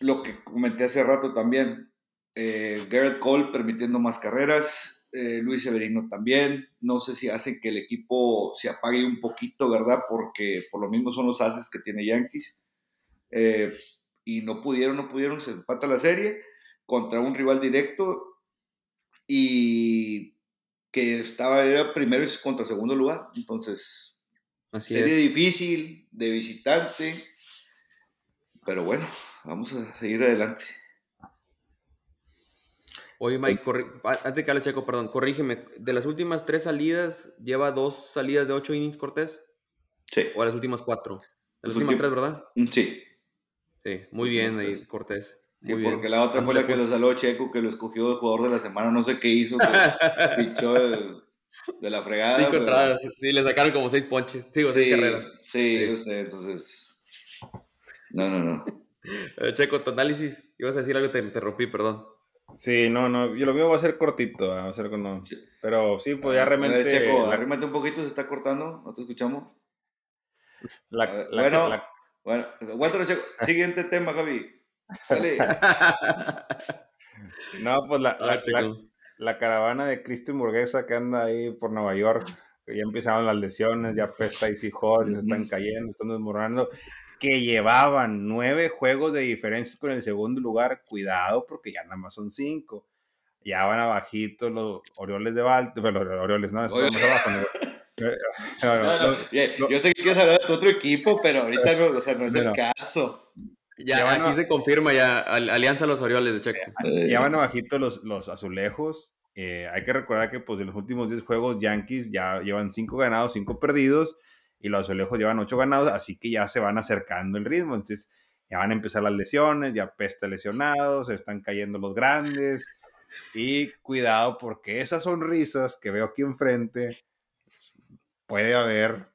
lo que comenté hace rato también, eh, Garrett Cole permitiendo más carreras, eh, Luis Severino también. No sé si hacen que el equipo se apague un poquito, ¿verdad? Porque por lo mismo son los haces que tiene Yankees. Eh, y no pudieron, no pudieron, se empata la serie contra un rival directo y que estaba era primero y contra segundo lugar. Entonces, Así serie difícil de visitante, pero bueno, vamos a seguir adelante.
Oye, Mike, antes que le checo, perdón, corrígeme. De las últimas tres salidas, ¿lleva dos salidas de ocho innings Cortés?
Sí.
¿O las últimas cuatro? De las últimas tres, ¿verdad?
Mm, sí.
Sí, muy bien ahí, Cortés.
sí, porque la otra fue la que lo saló Checo, que lo escogió de jugador de la semana, no sé qué hizo, pichó de, la fregada.
Cinco entradas, sí, le sacaron como seis ponches, sí, seis carreras.
Sí, sí. Usted, entonces. No, no, no.
Eh, Checo, tu análisis. Ibas a decir algo, te interrumpí, perdón.
Sí, no, no, yo lo mío va a ser cortito, va a ser con no. Pero sí, pues ya realmente.
Checo, arrímate un poquito, se está cortando, no te escuchamos.
La,
bueno, bueno, aguántalo, Checo. Siguiente tema, Javi. Dale.
no, pues la, ah, la, caravana de Cristo y Murguesa que anda ahí por Nueva York, ya empezaron las lesiones, ya pesta y se están cayendo, están desmoronando que llevaban nueve juegos de diferencias con el segundo lugar, cuidado porque ya nada más son cinco. Ya van abajito los Orioles de Baltimore, pero los Orioles no, están más abajo.
yo sé que quieres hablar de tu otro equipo, pero ahorita no, o sea, no es el caso.
Ya, aquí se confirma ya, Alianza Los Orioles de Checo.
Ya van abajito los, los azulejos. Eh, hay que recordar que pues, en los últimos 10 juegos Yankees ya llevan 5 ganados, 5 perdidos y los azulejos llevan ocho ganados, así que ya se van acercando el ritmo. Entonces ya van a empezar las lesiones, ya pesta lesionados, se están cayendo los grandes. Y cuidado porque esas sonrisas que veo aquí enfrente, puede haber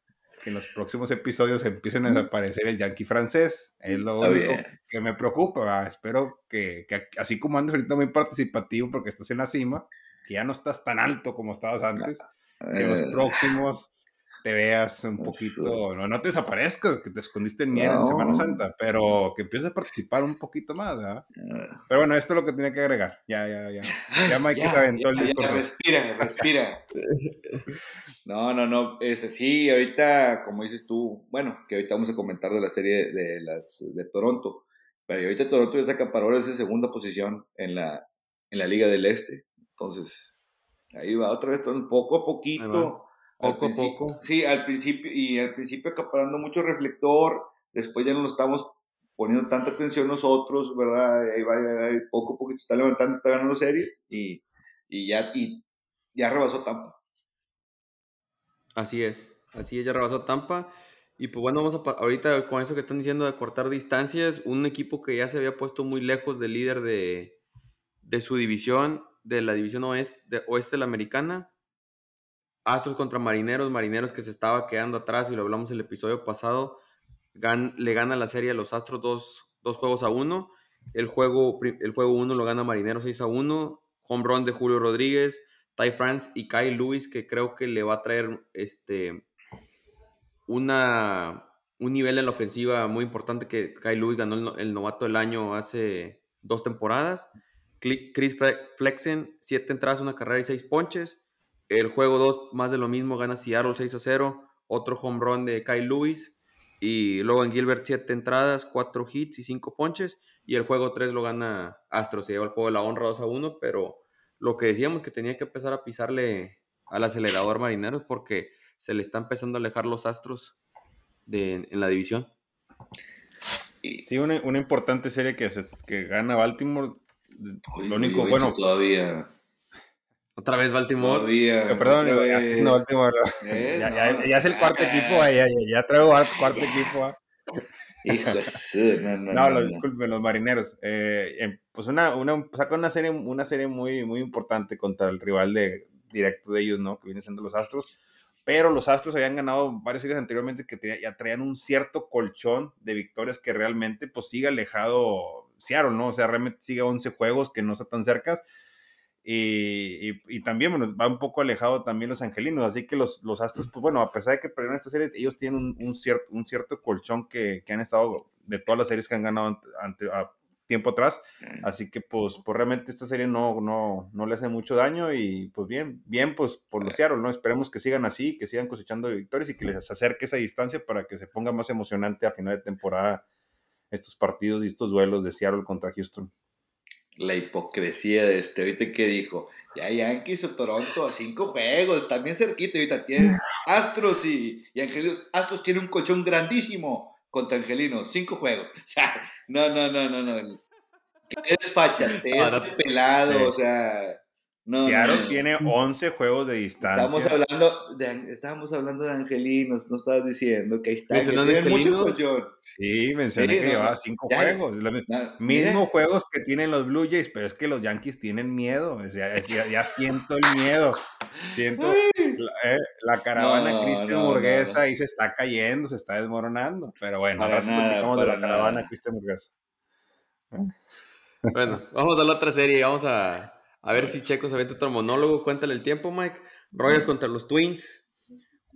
que en los próximos episodios empiecen a desaparecer el yankee francés. Es lo único que me preocupa. Espero que, que, así como andas ahorita muy participativo porque estás en la cima, que ya no estás tan alto como estabas antes, que en los próximos te veas un poquito, no, no te desaparezcas, que te escondiste en mierda en Semana Santa, pero que empieces a participar un poquito más, ¿verdad? Ah. Pero bueno, esto es lo que tenía que agregar. Ya, ya, ya. Ya Mike se aventó el discurso.
respira, respira. no, no, no. Ese, sí, ahorita, como dices tú, bueno, que ahorita vamos a comentar de la serie de, las, de Toronto. Pero ahorita Toronto ya se acaparó esa segunda posición en la, en la Liga del Este. Entonces, ahí va otra vez, poco a poquito
poco a poco.
Sí, al principio, y al principio acaparando mucho reflector, después ya no lo estamos poniendo tanta atención nosotros, ¿verdad? Ahí va, ahí poco a poco se está levantando, está ganando series y, y, ya, y ya rebasó Tampa.
Así es, así es, ya rebasó Tampa. Y pues bueno, vamos a ahorita con eso que están diciendo de cortar distancias, un equipo que ya se había puesto muy lejos del líder de, de su división, de la división oeste de, oeste de la americana, Astros contra Marineros, Marineros que se estaba quedando atrás y lo hablamos el episodio pasado, le gana la serie a los Astros dos, juegos a uno. El juego, el juego uno lo gana Marineros 6 a 1. Home run de Julio Rodríguez, Ty France y Kyle Lewis, que creo que le va a traer este, una, un nivel en la ofensiva muy importante que Kyle Lewis ganó el, el novato del año hace dos temporadas. Chris Flexen, siete entradas, una carrera y seis ponches. El juego 2, más de lo mismo, gana Seattle 6 a 0. Otro home run de Kyle Lewis. Y luego en Gilbert 7 entradas, 4 hits y 5 ponches. Y el juego 3 lo gana Astros. Se lleva el juego de la honra 2 a 1. Pero lo que decíamos que tenía que empezar a pisarle al acelerador Marineros porque se le está empezando a alejar los Astros de, en la división.
Sí, una, una importante serie que, que gana Baltimore. Lo único, bueno.
Todavía
otra vez Baltimore.
Todavía, eh, perdón, ya, Baltimore. Eh, ya, ya, ya, es el cuarto equipo, ya, ya, traigo cuarto equipo. no, no, no, disculpen, los marineros. Eh, em, pues una, una, saca una serie, una serie muy, muy importante contra el rival de, directo de ellos, ¿no? Que viene siendo los Astros. Pero los Astros habían ganado varias series anteriormente que ya traían un cierto colchón de victorias que realmente pues sigue alejado Seattle, ¿no? O sea, realmente sigue 11 juegos que no están tan cercas y, y, también, bueno, va un poco alejado también los angelinos, así que los, los astros, pues bueno, a pesar de que perdieron esta serie, ellos tienen un, un cierto, un cierto colchón que, que, han estado de todas las series que han ganado ante, a tiempo atrás, así que pues, pues realmente esta serie no, no, no le hace mucho daño y pues bien, bien pues por los Seattle, ¿no? Esperemos que sigan así, que sigan cosechando victorias y que les acerque esa distancia para que se ponga más emocionante a final de temporada estos partidos y estos duelos de Seattle contra Houston
la hipocresía de este. Ahorita que dijo, ya Yankees o Toronto a cinco juegos, también cerquita. Ahorita tiene Astros y, y Angelinos. Astros tiene un colchón grandísimo contra Angelinos, cinco juegos. O sea, no, no, no, no, no. Qué desfachatez, pelado, o sea.
No, Seattle tiene 11 juegos de distancia.
Estamos hablando de, estábamos hablando de angelinos, no estabas diciendo que ahí está. Que
sí, mencioné que llevaba 5 juegos. mismos juegos que tienen los Blue Jays, pero es que los Yankees tienen miedo. Ya, ya, siento el miedo. Siento la, eh, la caravana Cristian Burguesa ahí se está cayendo, se está desmoronando. Pero bueno, ahora platicamos de la caravana Cristian Burguesa.
Bueno, vamos a la otra serie. Vamos a, a ver si Checo se aventa otro monólogo. Cuéntale el tiempo, Mike. Royals contra los Twins.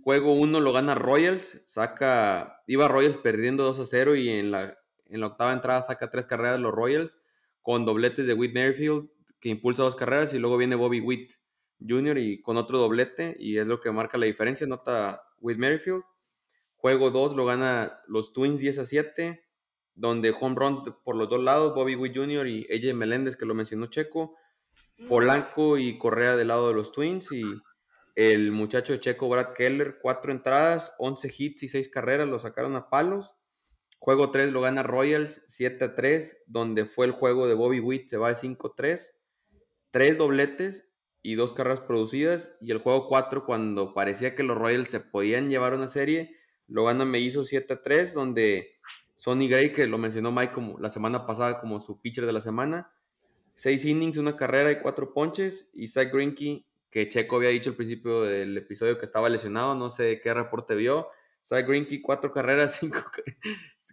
Juego 1 lo gana Royals. Saca. Iba Royals perdiendo 2 a 0 y en la, en la octava entrada saca tres carreras los Royals con dobletes de Whit Merrifield que impulsa dos carreras y luego viene Bobby Witt Jr. y con otro doblete y es lo que marca la diferencia, nota Whit Merrifield. Juego 2 lo gana los Twins 10 a 7, donde home run por los dos lados, Bobby Witt Jr. y AJ Meléndez, que lo mencionó Checo, Polanco y Correa del lado de los Twins y el muchacho Checo Brad Keller, cuatro entradas, 11 hits y 6 carreras, lo sacaron a palos. Juego 3 lo gana Royals 7 a 3, donde fue el juego de Bobby Witt, se va de 5 a 3 tres dobletes y dos carreras producidas. Y el juego 4, cuando parecía que los Royals se podían llevar una serie, lo gana me hizo 7-3, donde Sonny Gray, que lo mencionó Mike como la semana pasada como su pitcher de la semana, seis innings, una carrera y cuatro ponches. Y Zach Greinke, que Checo había dicho al principio del episodio que estaba lesionado, no sé qué reporte vio. Zach Greinke, cuatro carreras, cinco,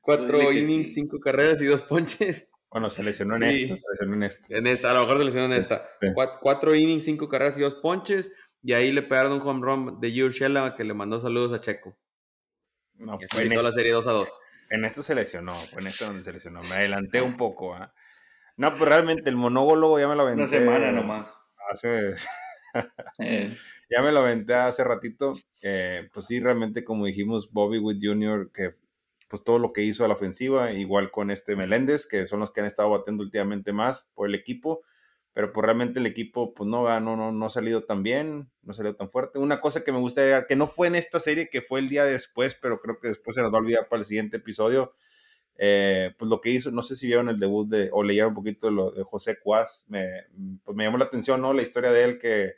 cuatro innings, cinco carreras y dos ponches.
Bueno, se lesionó en esta, se lesionó en esta.
En esta, a lo mejor se lesionó en esta. Cuatro, innings, cinco carreras y dos ponches. Y ahí le pegaron un home run de Shella que le mandó saludos a Checo. No, fue en la serie 2 a 2.
En esto se lesionó, fue en esto donde se lesionó. Me adelanté un poco. ¿ah? No, pero realmente el monólogo ya me lo aventé.
Una semana nomás.
Hace. Eh. ya me lo aventé hace ratito. Eh, pues sí, realmente, como dijimos, Bobby Wood Jr., que pues todo lo que hizo a la ofensiva, igual con este Meléndez, que son los que han estado batiendo últimamente más por el equipo, pero pues realmente el equipo pues no, no, no, no ha salido tan bien, no ha salido tan fuerte. Una cosa que me gusta agregar, que no fue en esta serie, que fue el día después, pero creo que después se nos va a olvidar para el siguiente episodio, eh, pues lo que hizo, no sé si vieron el debut de, o leyeron un poquito de, lo, de José Cuas, me, pues me llamó la atención, ¿no? La historia de él que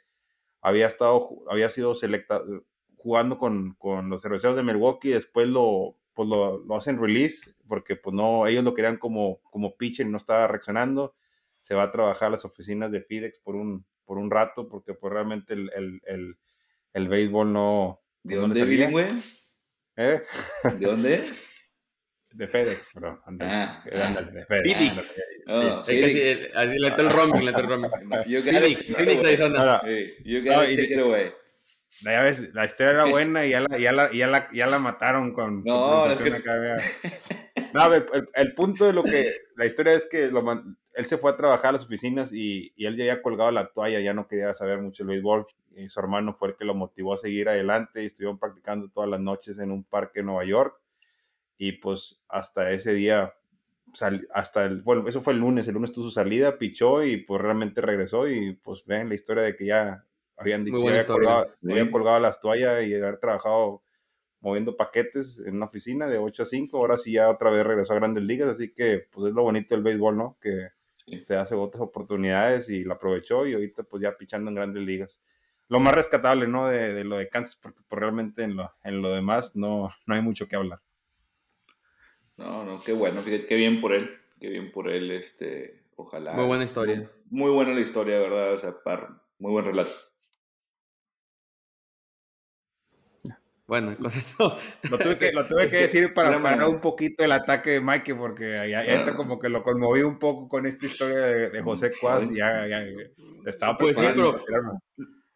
había estado, había sido selectado, jugando con, con los cerveceros de Milwaukee, después lo pues lo, lo, hacen release, porque pues no, ellos lo querían como, como pitcher y no estaba reaccionando. Se va a trabajar a las oficinas de FedEx por un, por un rato, porque pues realmente el, el, el, el béisbol no...
¿De dónde viene, güey?
¿Eh?
¿De dónde?
De FedEx, perdón.
Ah,
de FedEx.
FedEx. Oh, FedEx. Así le está el roaming, le está el roaming. FedEx, FedEx ahí son.
You gotta take it away.
Ya ves, la historia era buena y ya la, ya la, ya la, ya la mataron con
no, su es
acá. No, el, el, punto de lo que, la historia es que lo, él se fue a trabajar a las oficinas y, y, él ya había colgado la toalla, ya no quería saber mucho el béisbol. Y su hermano fue el que lo motivó a seguir adelante y estuvieron practicando todas las noches en un parque en Nueva York. Y pues hasta ese día, hasta el, bueno, eso fue el lunes, el lunes tuvo su salida, pichó y pues realmente regresó y pues ven la historia de que ya habían dicho que había colgado, colgado, las toallas y haber trabajado moviendo paquetes en una oficina de 8 a 5. Ahora sí ya otra vez regresó a Grandes Ligas, así que pues es lo bonito del béisbol, ¿no? Que te hace otras oportunidades y la aprovechó y ahorita pues ya pichando en Grandes Ligas. Lo más rescatable, ¿no? De, de lo de Kansas, porque pues, realmente en lo, en lo demás no, no hay mucho que hablar.
No, no, qué bueno, fíjate, qué bien por él, qué bien por él, este, ojalá.
Muy buena historia.
Muy, buena la historia, ¿verdad? O sea, muy buen relato.
Bueno, con eso.
Lo tuve que, lo tuve que decir para parar un poquito el ataque de Mike, porque ya, está como que lo conmoví un poco con esta historia de, José Cuas. Ya, ya, estaba
pues sí, pero,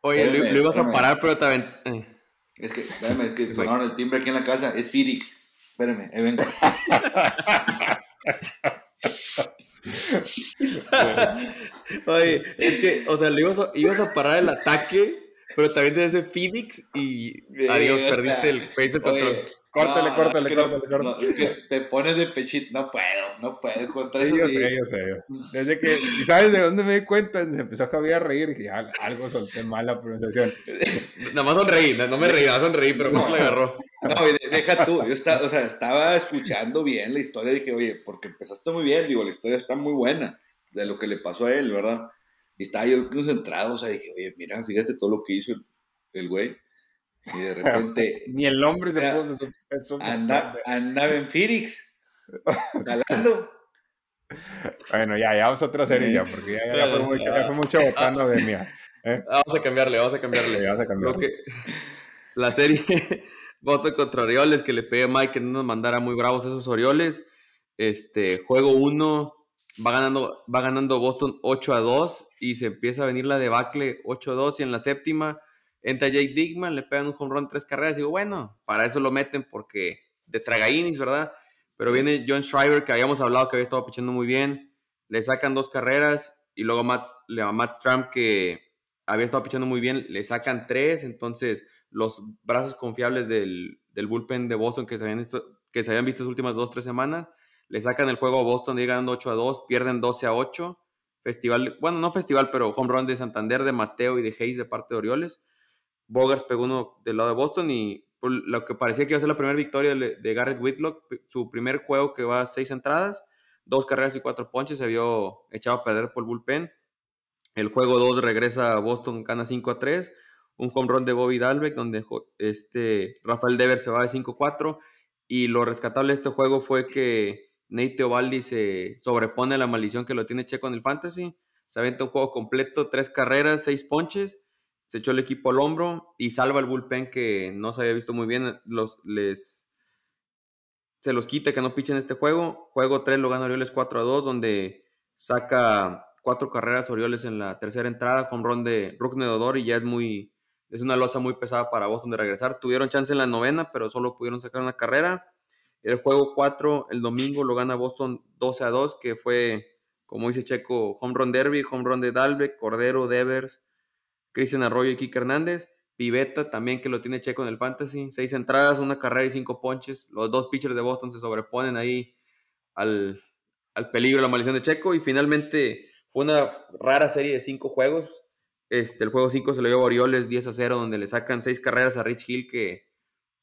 Oye, lo, ibas a parar, pero también.
Eh. Es que, espérame, es que sonaron el timbre aquí en la casa. Es Phoenix. Espérame, ahí vengo.
Oye, es que, o sea, ibas a, ibas a parar el ataque pero también te ese Phoenix y adiós, perdiste el pace de control.
Córtale, córtale, córtale,
córtale. es que te pones de pechito, no puedo, no puedo contra
sí, yo sé, yo sé. Desde que, ¿y sabes de dónde me di cuenta? Se empezó Javier a reír y dije, ah, algo solté mal la pronunciación.
Nada más sonreí, no, me reí, nada más sonreí, pero no me agarró.
No, deja tú, yo estaba, o sea, estaba escuchando bien la historia y dije, oye, porque empezaste muy bien, digo, la historia está muy buena de lo que le pasó a él, ¿verdad? Y estaba yo concentrado, o sea, dije, oye, mira, fíjate todo lo que hizo el, güey. Y de repente.
Ni el nombre se
puso. anda, andaba en Phoenix.
Bueno, ya, ya vamos a otra serie ya, porque ya, ya, fue, mucho, ya fue mucho botando de mía. ¿eh?
Vamos a cambiarle, vamos a cambiarle. Vamos a cambiarle. Que, la serie Boston contra Orioles, que le pegué a Mike que no nos mandara muy bravos esos Orioles. Este, juego 1, va ganando, va ganando Boston 8 a 2 y se empieza a venir la debacle 8 a 2 y en la séptima entra Jake Digman, le pegan un home run tres carreras digo, bueno, para eso lo meten porque de traga ¿verdad? Pero viene John Schreiber, que habíamos hablado que había estado pichando muy bien, le sacan dos carreras y luego Matt, a Matt Stram, que había estado pichando muy bien, le sacan tres, entonces los brazos confiables del, del bullpen de Boston que se, habían visto, que se habían visto las últimas dos, tres semanas, le sacan el juego a Boston, llegan 8 a 2, pierden 12 a 8. Festival, bueno, no festival, pero home run de Santander, de Mateo y de Hayes de parte de Orioles. Bogers pegó uno del lado de Boston y por lo que parecía que iba a ser la primera victoria de Garrett Whitlock, su primer juego que va a seis entradas, dos carreras y cuatro ponches, se vio echado a perder por bullpen. El juego 2 regresa a Boston, gana 5 a 3. Un home run de Bobby Dalbeck, donde este Rafael Devers se va de 5-4. Y lo rescatable de este juego fue que Nate Ovaldi se sobrepone a la maldición que lo tiene Checo en el Fantasy. Se aventa un juego completo, tres carreras, seis ponches. Se echó el equipo al hombro y salva el bullpen que no se había visto muy bien. Los, les, se los quita que no pichen este juego. Juego 3 lo gana Orioles 4 a 2, donde saca cuatro carreras Orioles en la tercera entrada, home run de Rukne Dodor y ya es muy, es una losa muy pesada para Boston de regresar. Tuvieron chance en la novena, pero solo pudieron sacar una carrera. El juego 4, el domingo, lo gana Boston 12 a 2, que fue, como dice Checo, home run derby, home run de Dalbeck, Cordero, Devers, Cristian Arroyo y Kike Hernández. Piveta también que lo tiene Checo en el Fantasy. Seis entradas, una carrera y cinco ponches. Los dos pitchers de Boston se sobreponen ahí al, al peligro, la maldición de Checo. Y finalmente fue una rara serie de cinco juegos. Este, el juego 5 se lo llevó a Orioles 10 a 0, donde le sacan seis carreras a Rich Hill, que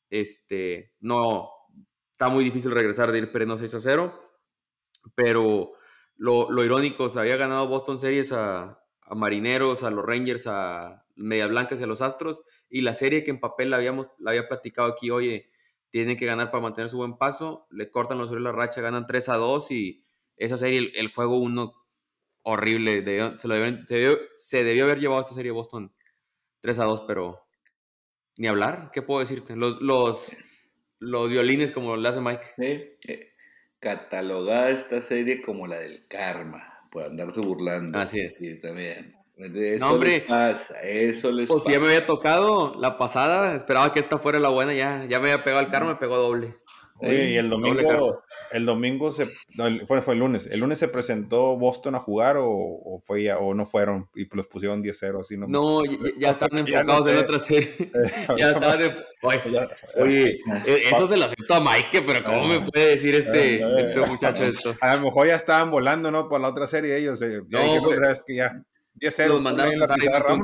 este, no está muy difícil regresar de ir perdiendo 6 a 0. Pero lo, lo irónico, se había ganado Boston Series a, a, Marineros, a los Rangers, a Medias Blancas y a los Astros. Y la serie que en papel la, habíamos, la había platicado aquí, oye, tienen que ganar para mantener su buen paso. Le cortan los la racha, ganan 3 a 2 y esa serie, el, juego 1 horrible. se, debió, haber llevado esta serie Boston 3 a 2, pero ni hablar. ¿Qué puedo decirte? Los, los, los violines, como lo hace Mike.
Eh, catalogada esta serie como la del karma, por andarse burlando.
Así es.
Sí, también.
Eso no, hombre,
pasa, eso les
pues ya me había tocado la pasada, esperaba que esta fuera la buena, ya, ya me había pegado el karma, me pegó doble.
Oye, y el domingo, el domingo se, fue, fue el lunes. ¿El lunes se presentó Boston a jugar o, fue ya, o no fueron y los pusieron 10-0? Así
no, no, ya, están enfocados en otra serie. ya estaban de, oye, e, eso se lo acepto a Mike, pero ¿cómo me puede decir este, este muchacho esto?
A lo mejor ya estaban volando, ¿no? Por la otra serie ellos. Eh, no, es que ya 10-0.
Los mandaron la pizarra,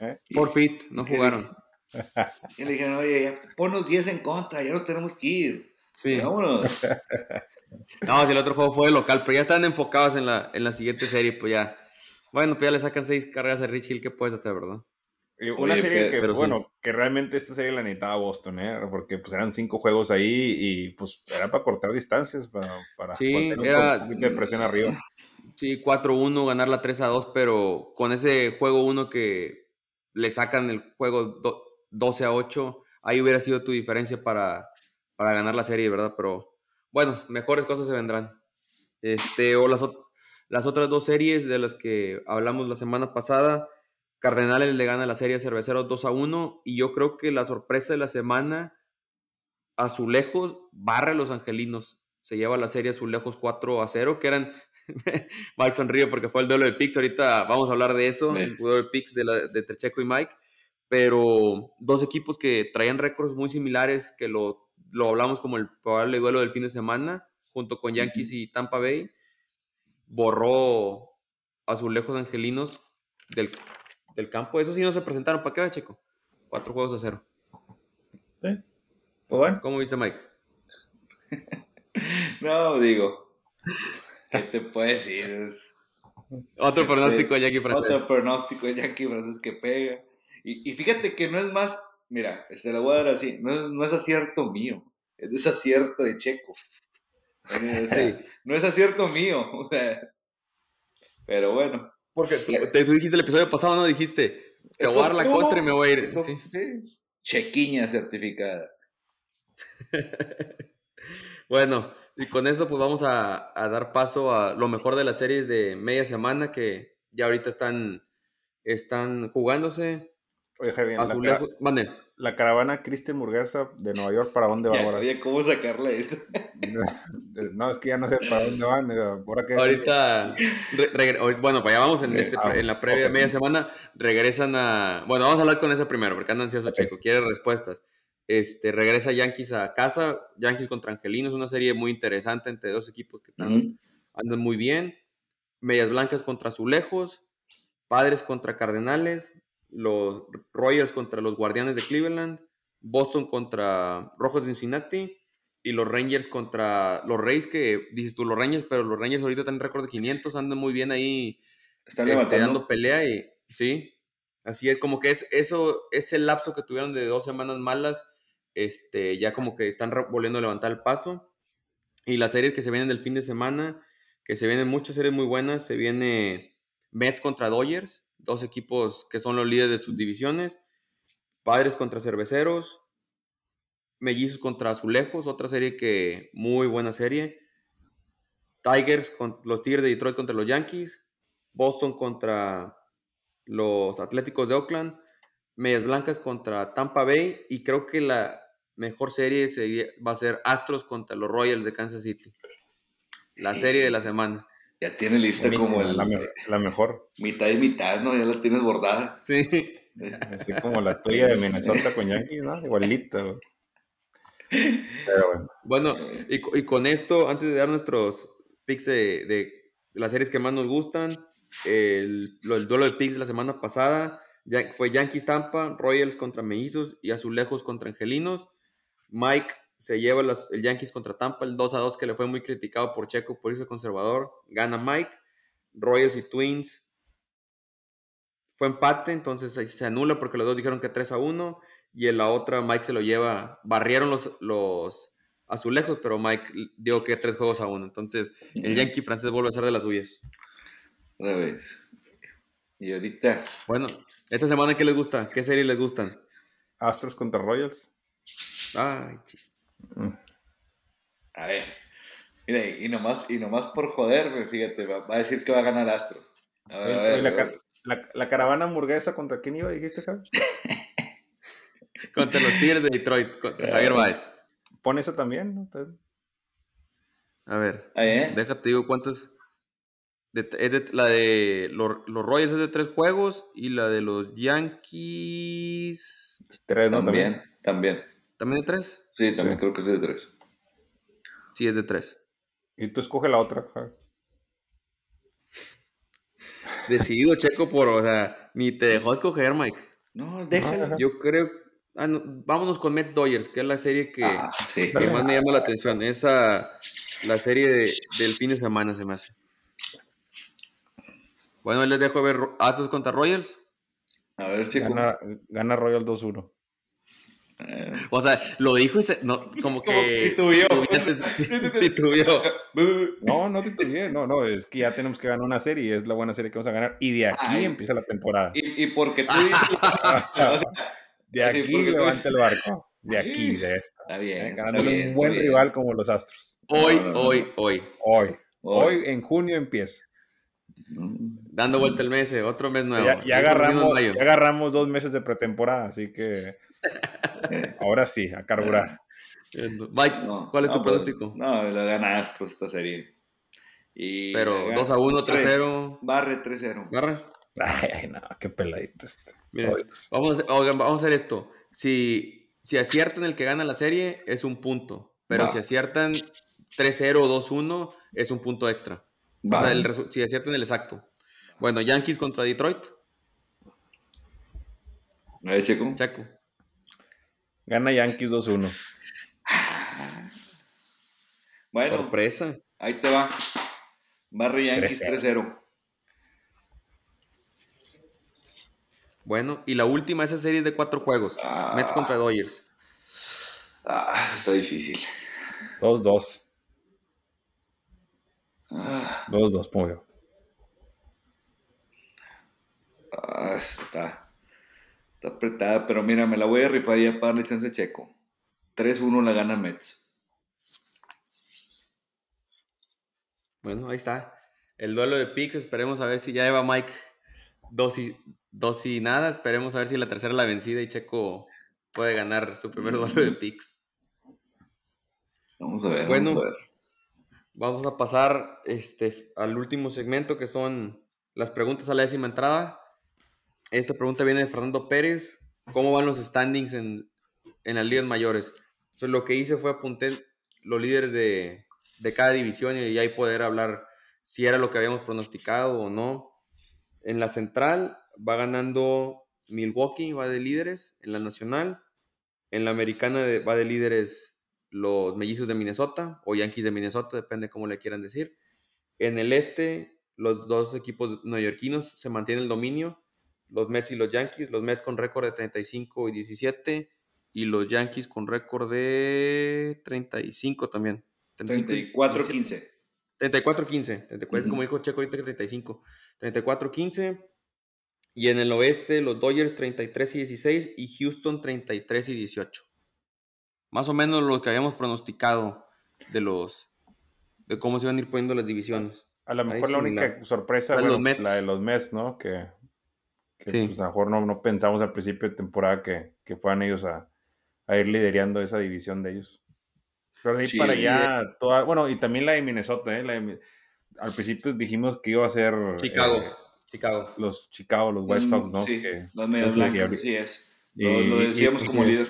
¿Eh? Por fit, no jugaron.
Y le dijeron, oye, ya, ponnos 10 en contra, ya no tenemos que ir.
Sí. No, si el otro juego fue de local, pero ya están enfocados en la, en la siguiente serie, pues ya. Bueno, pues ya le sacan seis carreras a Rich Hill, ¿qué puedes hacer, verdad?
Una serie que, bueno, que realmente esta serie la necesitaba Boston, ¿eh? Porque pues eran cinco juegos ahí y pues era para cortar distancias, para, para
sí, era,
de presión arriba.
Sí, 4-1, ganar la 3-2, pero con ese juego 1 que le sacan el juego 12 a 8, ahí hubiera sido tu diferencia para, para ganar la serie, ¿verdad? Pero bueno, mejores cosas se vendrán. Este, o las, las otras dos series de las que hablamos la semana pasada, Cardenales le gana la serie a Cerveceros 2 a 1 y yo creo que la sorpresa de la semana, Azulejos barre a los Angelinos. Se lleva la serie Azulejos 4 a 0, que eran, Mike sonríe porque fue el duelo de Pix, ahorita vamos a hablar de eso, el duelo de Pix de, la, de Trecheco y Mike, pero dos equipos que traían récords muy similares, que lo lo hablamos como el probable duelo del fin de semana, junto con Yankees y Tampa Bay, borró azulejos angelinos del, del campo. Eso sí no se presentaron. ¿Para qué, Checo? Cuatro juegos a cero.
Pues bueno.
¿Cómo viste, Mike?
no, digo. ¿Qué te puedo decir?
otro pronóstico de Yankee
Francés. Otro pronóstico de Yankee Francés que pega. Y, y, fíjate que no es más mira, se lo voy a dar así, no, es acierto mío, es desacierto de Checo. Sí. no es acierto mío, o sea, pero bueno.
Porque tú, tú, dijiste el episodio pasado, ¿no? Dijiste, te voy a dar la contra y me voy a ir.
Chequiña certificada.
Bueno, y con eso pues vamos a, dar paso a lo mejor de las series de media semana que ya ahorita están, están jugándose.
Oye, Javier, la, la, caravana Christian Murguerza de Nueva York, ¿para dónde va ahora?
Oye, ¿cómo sacarle eso?
no, es que ya no sé para dónde van. Ahora que
ahorita, bueno, pues ya vamos en, este, ah, en la previa media semana, regresan a... Bueno, vamos a hablar con esa primero, porque anda ansioso, Checo, quiere respuestas. Este, regresa Yankees a casa, Yankees contra Angelinos, una serie muy interesante entre dos equipos que andan muy bien. Medias Blancas contra Azulejos, Padres contra Cardenales, los Royals contra los Guardianes de Cleveland, Boston contra Rojos de Cincinnati y los Rangers contra los Reyes, que dices tú los Rangers, pero los Rangers ahorita están en récord de 500, andan muy bien ahí están este, dando pelea y sí, así es como que es eso, ese lapso que tuvieron de dos semanas malas, este, ya como que están volviendo a levantar el paso. Y las series que se vienen del fin de semana, que se vienen muchas series muy buenas, se viene Mets contra Dodgers, dos equipos que son los líderes de sus divisiones. Padres contra Cerveceros. Mellizos contra Azulejos, otra serie que muy buena serie. Tigers con los Tigres de Detroit contra los Yankees. Boston contra los Atléticos de Oakland. Medias Blancas contra Tampa Bay. Y creo que la mejor serie va a ser Astros contra los Royals de Kansas City. La serie de la semana.
Ya tiene lista como
la, mejor.
Mitad y mitad, ¿no? Ya la tienes bordada.
Sí.
Así como la tuya de Minnesota con Yankees, ¿no? Igualita. Pero
bueno. Bueno, y, con esto, antes de dar nuestros picks de, las series que más nos gustan, el, el duelo de picks de la semana pasada fue Yankees Tampa, Royals contra Mellizos y Azulejos contra Angelinos. Mike se lleva el Yankees contra Tampa, el 2 a 2 que le fue muy criticado por Checo por irse conservador. Gana Mike. Royals y Twins fue empate, entonces ahí se anula porque los dos dijeron que 3 a 1. Y en la otra Mike se lo lleva, barrieron los, los azulejos, pero Mike dio que tres juegos a uno. Entonces el Yankee francés vuelve a ser de las suyas.
Otra vez. Y ahorita.
Bueno, esta semana, ¿qué les gusta? ¿Qué serie les gustan?
Astros contra Royals.
Ay, chico.
A ver. Mira, y nomás, y nomás por joder, fíjate, va, a decir que va a ganar Astros.
la, caravana hamburguesa, ¿contra quién iba, dijiste, Javi?
contra los Tigres de Detroit, contra eh, Javier Baez.
Pon eso también, ¿no?
A ver, ¿eh? déjate digo cuántos. es la de los, los, Royals es de tres juegos y la de los Yankees.
Tres, ¿no? También, también.
¿También de tres?
Sí, también creo que es de tres.
Sí, es de tres.
Y tú escoge la otra,
Decidido, Checo, por, o sea, ni te dejó escoger, Mike.
No, déjalo.
Yo creo. Ah, vámonos con Mets Dodgers, que es la serie que, ah, más me llama la atención. Esa, la serie del fin de semana se me hace. Bueno, les dejo ver Astros contra Royals.
A ver si
gana, gana Royal 2-1.
O sea, lo dijo y se, no, como que titubió.
No, no titubió, no, no, es que ya tenemos que ganar una serie y es la buena serie que vamos a ganar y de aquí empieza la temporada.
Y, y porque tú dices,
de aquí levanta el barco, de aquí, de esto.
Está bien.
Ganando un buen rival como los Astros.
Hoy, hoy, hoy,
hoy. Hoy, en junio empieza.
Dando vuelta el mes, otro mes nuevo.
Ya, agarramos, ya agarramos dos meses de pretemporada, así que Ahora sí, a carburar.
Mike, ¿cuál es tu pues, pronóstico?
no, lo gana Astros esta serie. Y
Pero 2 a 1, 3 0.
Barre 3 0.
Barre.
Ay, no, qué peladito este.
vamos, a, vamos a hacer esto. Si, si aciertan el que gana la serie, es un punto. Pero si aciertan 3-0 o 2-1, es un punto extra. O sea, el si aciertan el exacto. Bueno, Yankees contra Detroit.
¿No es Checo?
Checo.
Gana Yankees 2-1.
Bueno.
Sorpresa.
Ahí te va. Barry Yankees 3-0.
Bueno, y la última, esa serie de cuatro juegos. Ah. Mets contra Dodgers.
Ah, está difícil.
2-2. 2-2, ah. pongo
Ah, está. Está apretada, pero mira, me la voy a rifar ya para darle chance Checo. 3-1 la gana Mets.
Bueno, ahí está. El duelo de picks, esperemos a ver si ya lleva Mike dos y, dos y nada. Esperemos a ver si la tercera la vencida y Checo puede ganar su primer duelo de picks.
Vamos a ver.
Bueno,
vamos a, ver.
vamos a pasar este, al último segmento que son las preguntas a la décima entrada. Esta pregunta viene de Fernando Pérez. ¿Cómo van los standings en, en las ligas mayores? Lo que hice fue apuntar los líderes de, de cada división y ahí poder hablar si era lo que habíamos pronosticado o no. En la central va ganando Milwaukee, va de líderes. En la nacional, en la americana va de líderes los mellizos de Minnesota o Yankees de Minnesota, depende cómo le quieran decir. En el este, los dos equipos neoyorquinos se mantienen el dominio, los Mets y los Yankees, los Mets con récord de 35 y 17 y los Yankees con récord de 35 también.
34-15.
34-15, como dijo Checo ahorita que 35. 34-15. Y en el oeste, los Dodgers 33 y 16 y Houston 33 y 18. Más o menos lo que habíamos pronosticado de los de cómo se iban a ir poniendo las divisiones.
A lo mejor la única sorpresa bueno, la de los Mets, ¿no? Que, que pues, a lo mejor no, no, pensamos al principio de temporada que, que fueran ellos a, a ir liderando esa división de ellos. Pero de ahí para allá, toda, bueno, y también la de Minnesota, ¿eh? al principio dijimos que iba a ser...
Chicago, eh, Chicago.
Los Chicago, los White Sox, ¿no?
Sí, los medios sí es. Lo, decíamos como líder.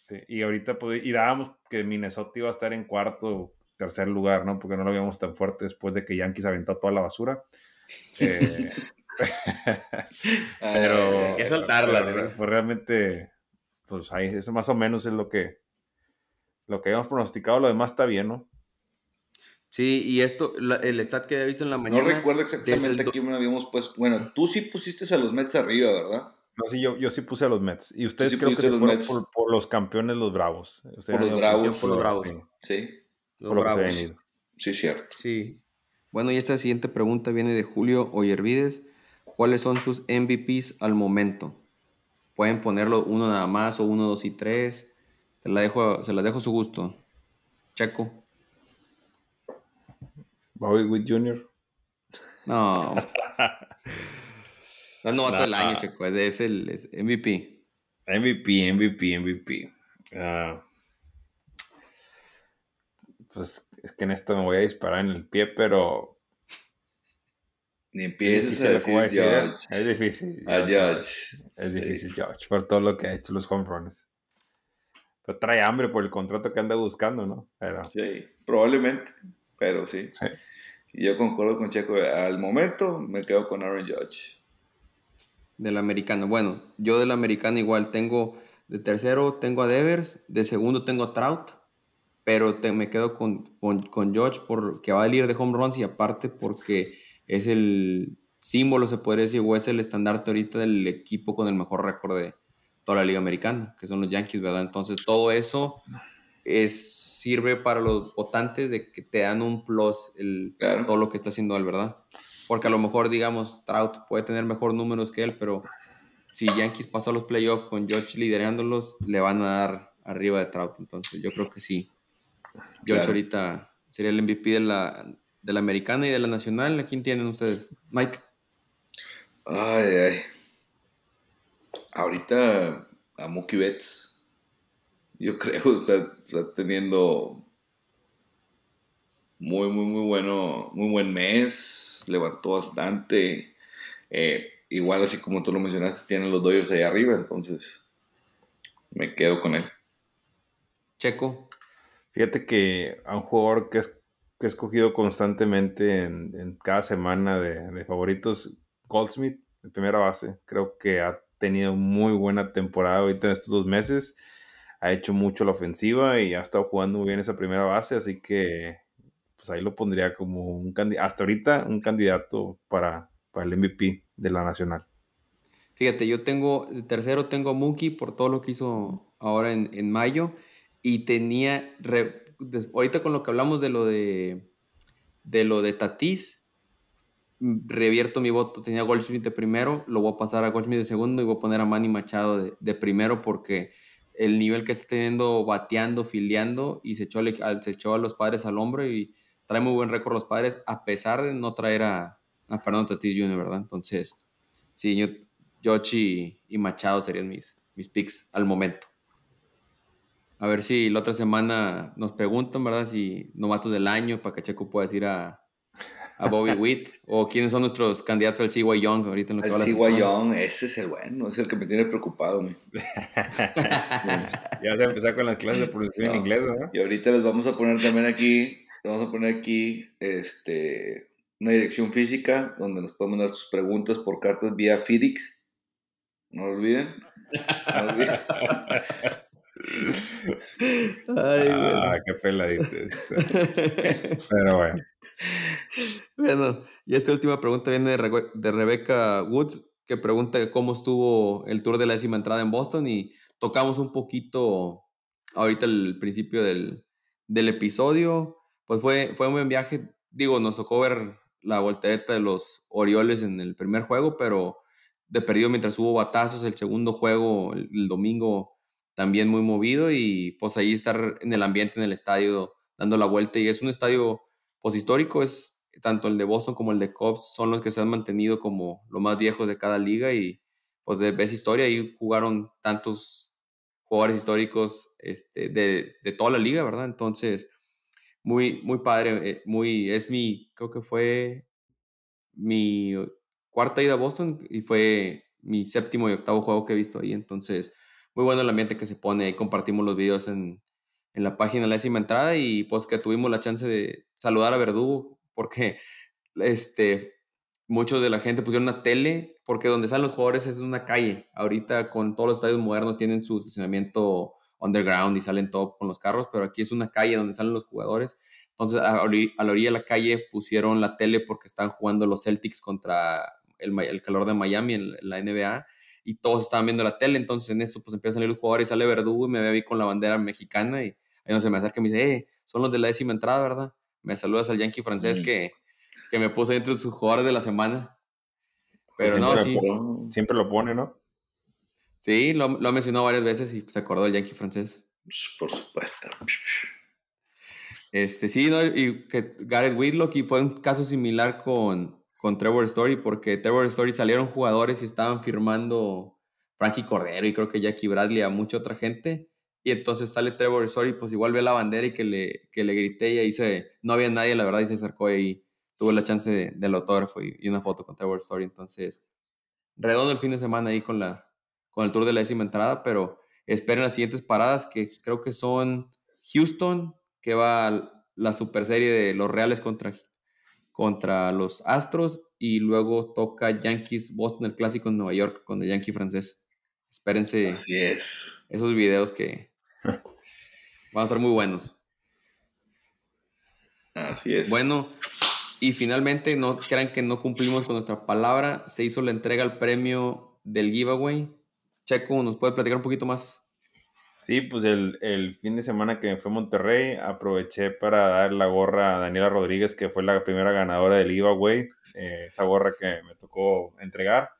Sí, y ahorita, pues, y dábamos que Minnesota iba a estar en cuarto, tercer lugar, ¿no? Porque no lo veíamos tan fuerte después de que Yankees aventó toda la basura. Eh, pero...
Hay que soltarla,
Pues realmente, pues ahí, eso más o menos es lo que lo que habíamos pronosticado, lo demás está bien, ¿no?
Sí, y esto, el stat que había visto en la mañana.
No recuerdo exactamente quién habíamos puesto. Bueno, tú sí pusiste a los Mets arriba, ¿verdad?
No, sí, yo, yo sí puse a los Mets. Y ustedes creo que se fueron por, los campeones, los Bravos.
por los Bravos.
Por los Bravos.
Sí.
Los Bravos.
Sí, cierto.
Sí. Bueno, y esta siguiente pregunta viene de Julio Oyervides. ¿Cuáles son sus MVPs al momento? Pueden ponerlo uno nada más o uno, dos y tres. Se la dejo, se la dejo a su gusto. Checo.
Bobby Witt Jr.
No. No, no, todo el año, Checo. Es el MVP.
MVP, MVP, MVP. pues es que en esto me voy a disparar en el pie, pero.
Ni empieces a decir
¿eh? Es difícil.
A George.
Es difícil, George, por todo lo que ha hecho los home runs trae hambre por el contrato que anda buscando, ¿no?
Sí, probablemente, pero sí. Y yo concuerdo con Checo. Al momento me quedo con Aaron Judge.
Del americano. Bueno, yo del americano igual tengo. De tercero tengo a Devers. De segundo tengo a Trout. Pero me quedo con, con, con Judge porque va a ir de home runs y aparte porque es el símbolo, se puede decir, o es el estandarte ahorita del equipo con el mejor récord de, toda la Liga Americana, que son los Yankees, ¿verdad? Entonces todo eso es, sirve para los votantes de que te dan un plus el, todo lo que está haciendo él, ¿verdad? Porque a lo mejor, digamos, Trout puede tener mejor números que él, pero si Yankees pasó a los playoffs con George liderándolos, le van a dar arriba de Trout. Entonces yo creo que sí. George ahorita sería el MVP de la, de la americana y de la nacional. ¿A quién tienen ustedes? Mike.
Ay, ay ahorita a Mookie Betts, yo creo, está, está teniendo muy, muy, muy bueno, muy buen mes, levantó bastante. Eh, igual así como tú lo mencionaste, tienen los Dodgers ahí arriba, entonces me quedo con él.
Checo.
Fíjate que a un jugador que, es, que he escogido constantemente en, cada semana de, de, favoritos, Goldsmith, de primera base, creo que ha tenido muy buena temporada ahorita en estos dos meses. Ha hecho mucho la ofensiva y ha estado jugando muy bien esa primera base, así que pues ahí lo pondría como un candidato, hasta ahorita un candidato para, para el MVP de la Nacional.
Fíjate, yo tengo, el tercero tengo a Mookie por todo lo que hizo ahora en, en mayo y tenía, ahorita con lo que hablamos de lo de, de lo de Tatis, revierto mi voto. Tenía a Goldschmidt de primero, lo voy a pasar a Goldschmidt de segundo y voy a poner a Manny Machado de, primero porque el nivel que está teniendo bateando, filiando y se echó, se echó a los padres al hombro y trae muy buen récord los padres, a pesar de no traer a, Fernando Tatis Jr., ¿verdad? Entonces, sí, yo, Yoshi y Machado serían mis, mis picks al momento. A ver si la otra semana nos preguntan, ¿verdad? Si novatos del año, para que Checo pueda decir a, a Bobby Witt, o quiénes son nuestros candidatos al CY Young ahorita en lo que
El CY Young, ese es el bueno, es el que me tiene preocupado.
ya se empezar con las clases de pronunciación en inglés, ¿verdad?
Y ahorita les vamos a poner también aquí, vamos a poner aquí, este, una dirección física donde nos pueden mandar sus preguntas por cartas vía FedEx. No lo olviden. No lo olviden.
Ay, ah, qué peladito. Pero bueno.
Bueno, y esta última pregunta viene de, de Rebecca Woods, que pregunta cómo estuvo el tour de la décima entrada en Boston y tocamos un poquito ahorita el principio del, del episodio. Pues fue, fue un buen viaje. Digo, nos tocó ver la voltereta de los Orioles en el primer juego, pero de perdido mientras hubo batazos. El segundo juego, el, domingo, también muy movido y pues ahí estar en el ambiente, en el estadio, dando la vuelta. Y es un estadio pues histórico, es tanto el de Boston como el de Cubs, son los que se han mantenido como lo más viejos de cada liga y pues de ves historia, ahí jugaron tantos jugadores históricos este, de, de toda la liga, ¿verdad? Entonces, muy, muy padre, eh, muy, es mi, creo que fue mi cuarta ida a Boston y fue mi séptimo y octavo juego que he visto ahí, entonces muy bueno el ambiente que se pone, ahí compartimos los videos en, en la página de la décima entrada y pues que tuvimos la chance de saludar a Verdugo porque este, muchos de la gente pusieron una tele porque donde salen los jugadores es una calle. Ahorita con todos los estadios modernos tienen su estacionamiento underground y salen todo con los carros, pero aquí es una calle donde salen los jugadores. Entonces, a, la orilla de la calle pusieron la tele porque están jugando los Celtics contra el, el calor de Miami en, la NBA y todos estaban viendo la tele. Entonces, en eso, pues empiezan a salir los jugadores, sale Verdugo y me ve ahí con la bandera mexicana y ahí no se me acerca y me dice, eh, son los de la décima entrada, ¿verdad? Me saludas al Yankee francés que, que me puso entre sus jugadores de la semana. Pero no, sí.
siempre lo pone, ¿no?
Sí, lo, lo mencionó varias veces y se acordó del Yankee francés.
Pues, por supuesto.
Este, sí, ¿no? y que Gareth Whitlock y fue un caso similar con, con Trevor Story, porque Trevor Story salieron jugadores y estaban firmando Frankie Cordero y creo que Jackie Bradley a mucha otra gente. Y entonces sale Trevor Story, pues igual ve la bandera y que le, que le grité y ahí se, no había nadie, la verdad, y se acercó y tuvo la chance de, del autógrafo y, una foto con Trevor Story. Entonces, redondo el fin de semana ahí con la, con el tour de la décima entrada, pero esperen las siguientes paradas que creo que son Houston, que va la super serie de los Reales contra, contra los Astros y luego toca Yankees Boston, el clásico en Nueva York con el Yankee francés. Espérense
Así es.
esos videos que van a estar muy buenos.
Así es.
Bueno, y finalmente, no crean que no cumplimos con nuestra palabra, se hizo la entrega al premio del giveaway Checo, ¿nos puede platicar un poquito más?
Sí, pues el, el, fin de semana que fue a Monterrey, aproveché para dar la gorra a Daniela Rodríguez, que fue la primera ganadora del giveaway, eh, esa gorra que me tocó entregar.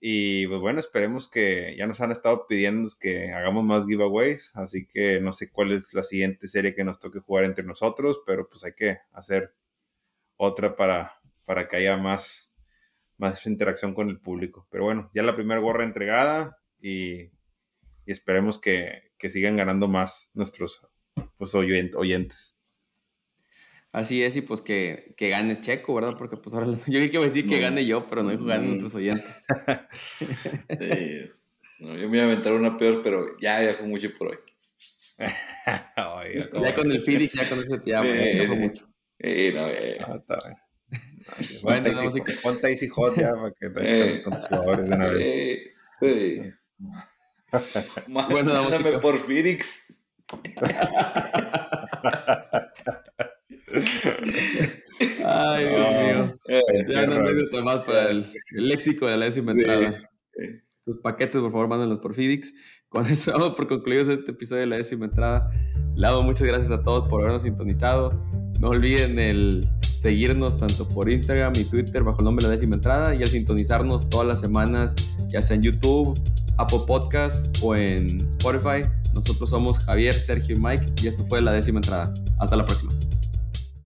Y pues bueno, esperemos que ya nos han estado pidiendo que hagamos más giveaways, así que no sé cuál es la siguiente serie que nos toque jugar entre nosotros, pero pues hay que hacer otra para, para que haya más, más interacción con el público. Pero bueno, ya la primera gorra entregada y, esperemos que, sigan ganando más nuestros pues, oyentes.
Así es, y pues que, gane Checo, ¿verdad? Porque pues ahora yo iba a decir que gane yo, pero no dijo gane nuestros oyentes. yo me iba a aventar una peor, pero ya, ya fue mucho por hoy. ya con el Phoenix, ya con ese te amo, ya, mucho. no, ah, está bien.
Bueno, no, sí, ponte Easy Hot ya para que te descanses con tus jugadores de una vez.
Bueno, vamos por Phoenix. Ay, Dios mío. Eh, ya no me más para el, el, léxico de la décima entrada. Tus paquetes, por favor, mándenlos por Phoenix. Con eso vamos por concluido este episodio de la décima entrada. Lado, muchas gracias a todos por habernos sintonizado. No olviden el seguirnos tanto por Instagram y Twitter bajo el nombre de la décima entrada y al sintonizarnos todas las semanas, ya sea en YouTube, Apple Podcast o en Spotify. Nosotros somos Javier, Sergio y Mike y esto fue la décima entrada. Hasta la próxima.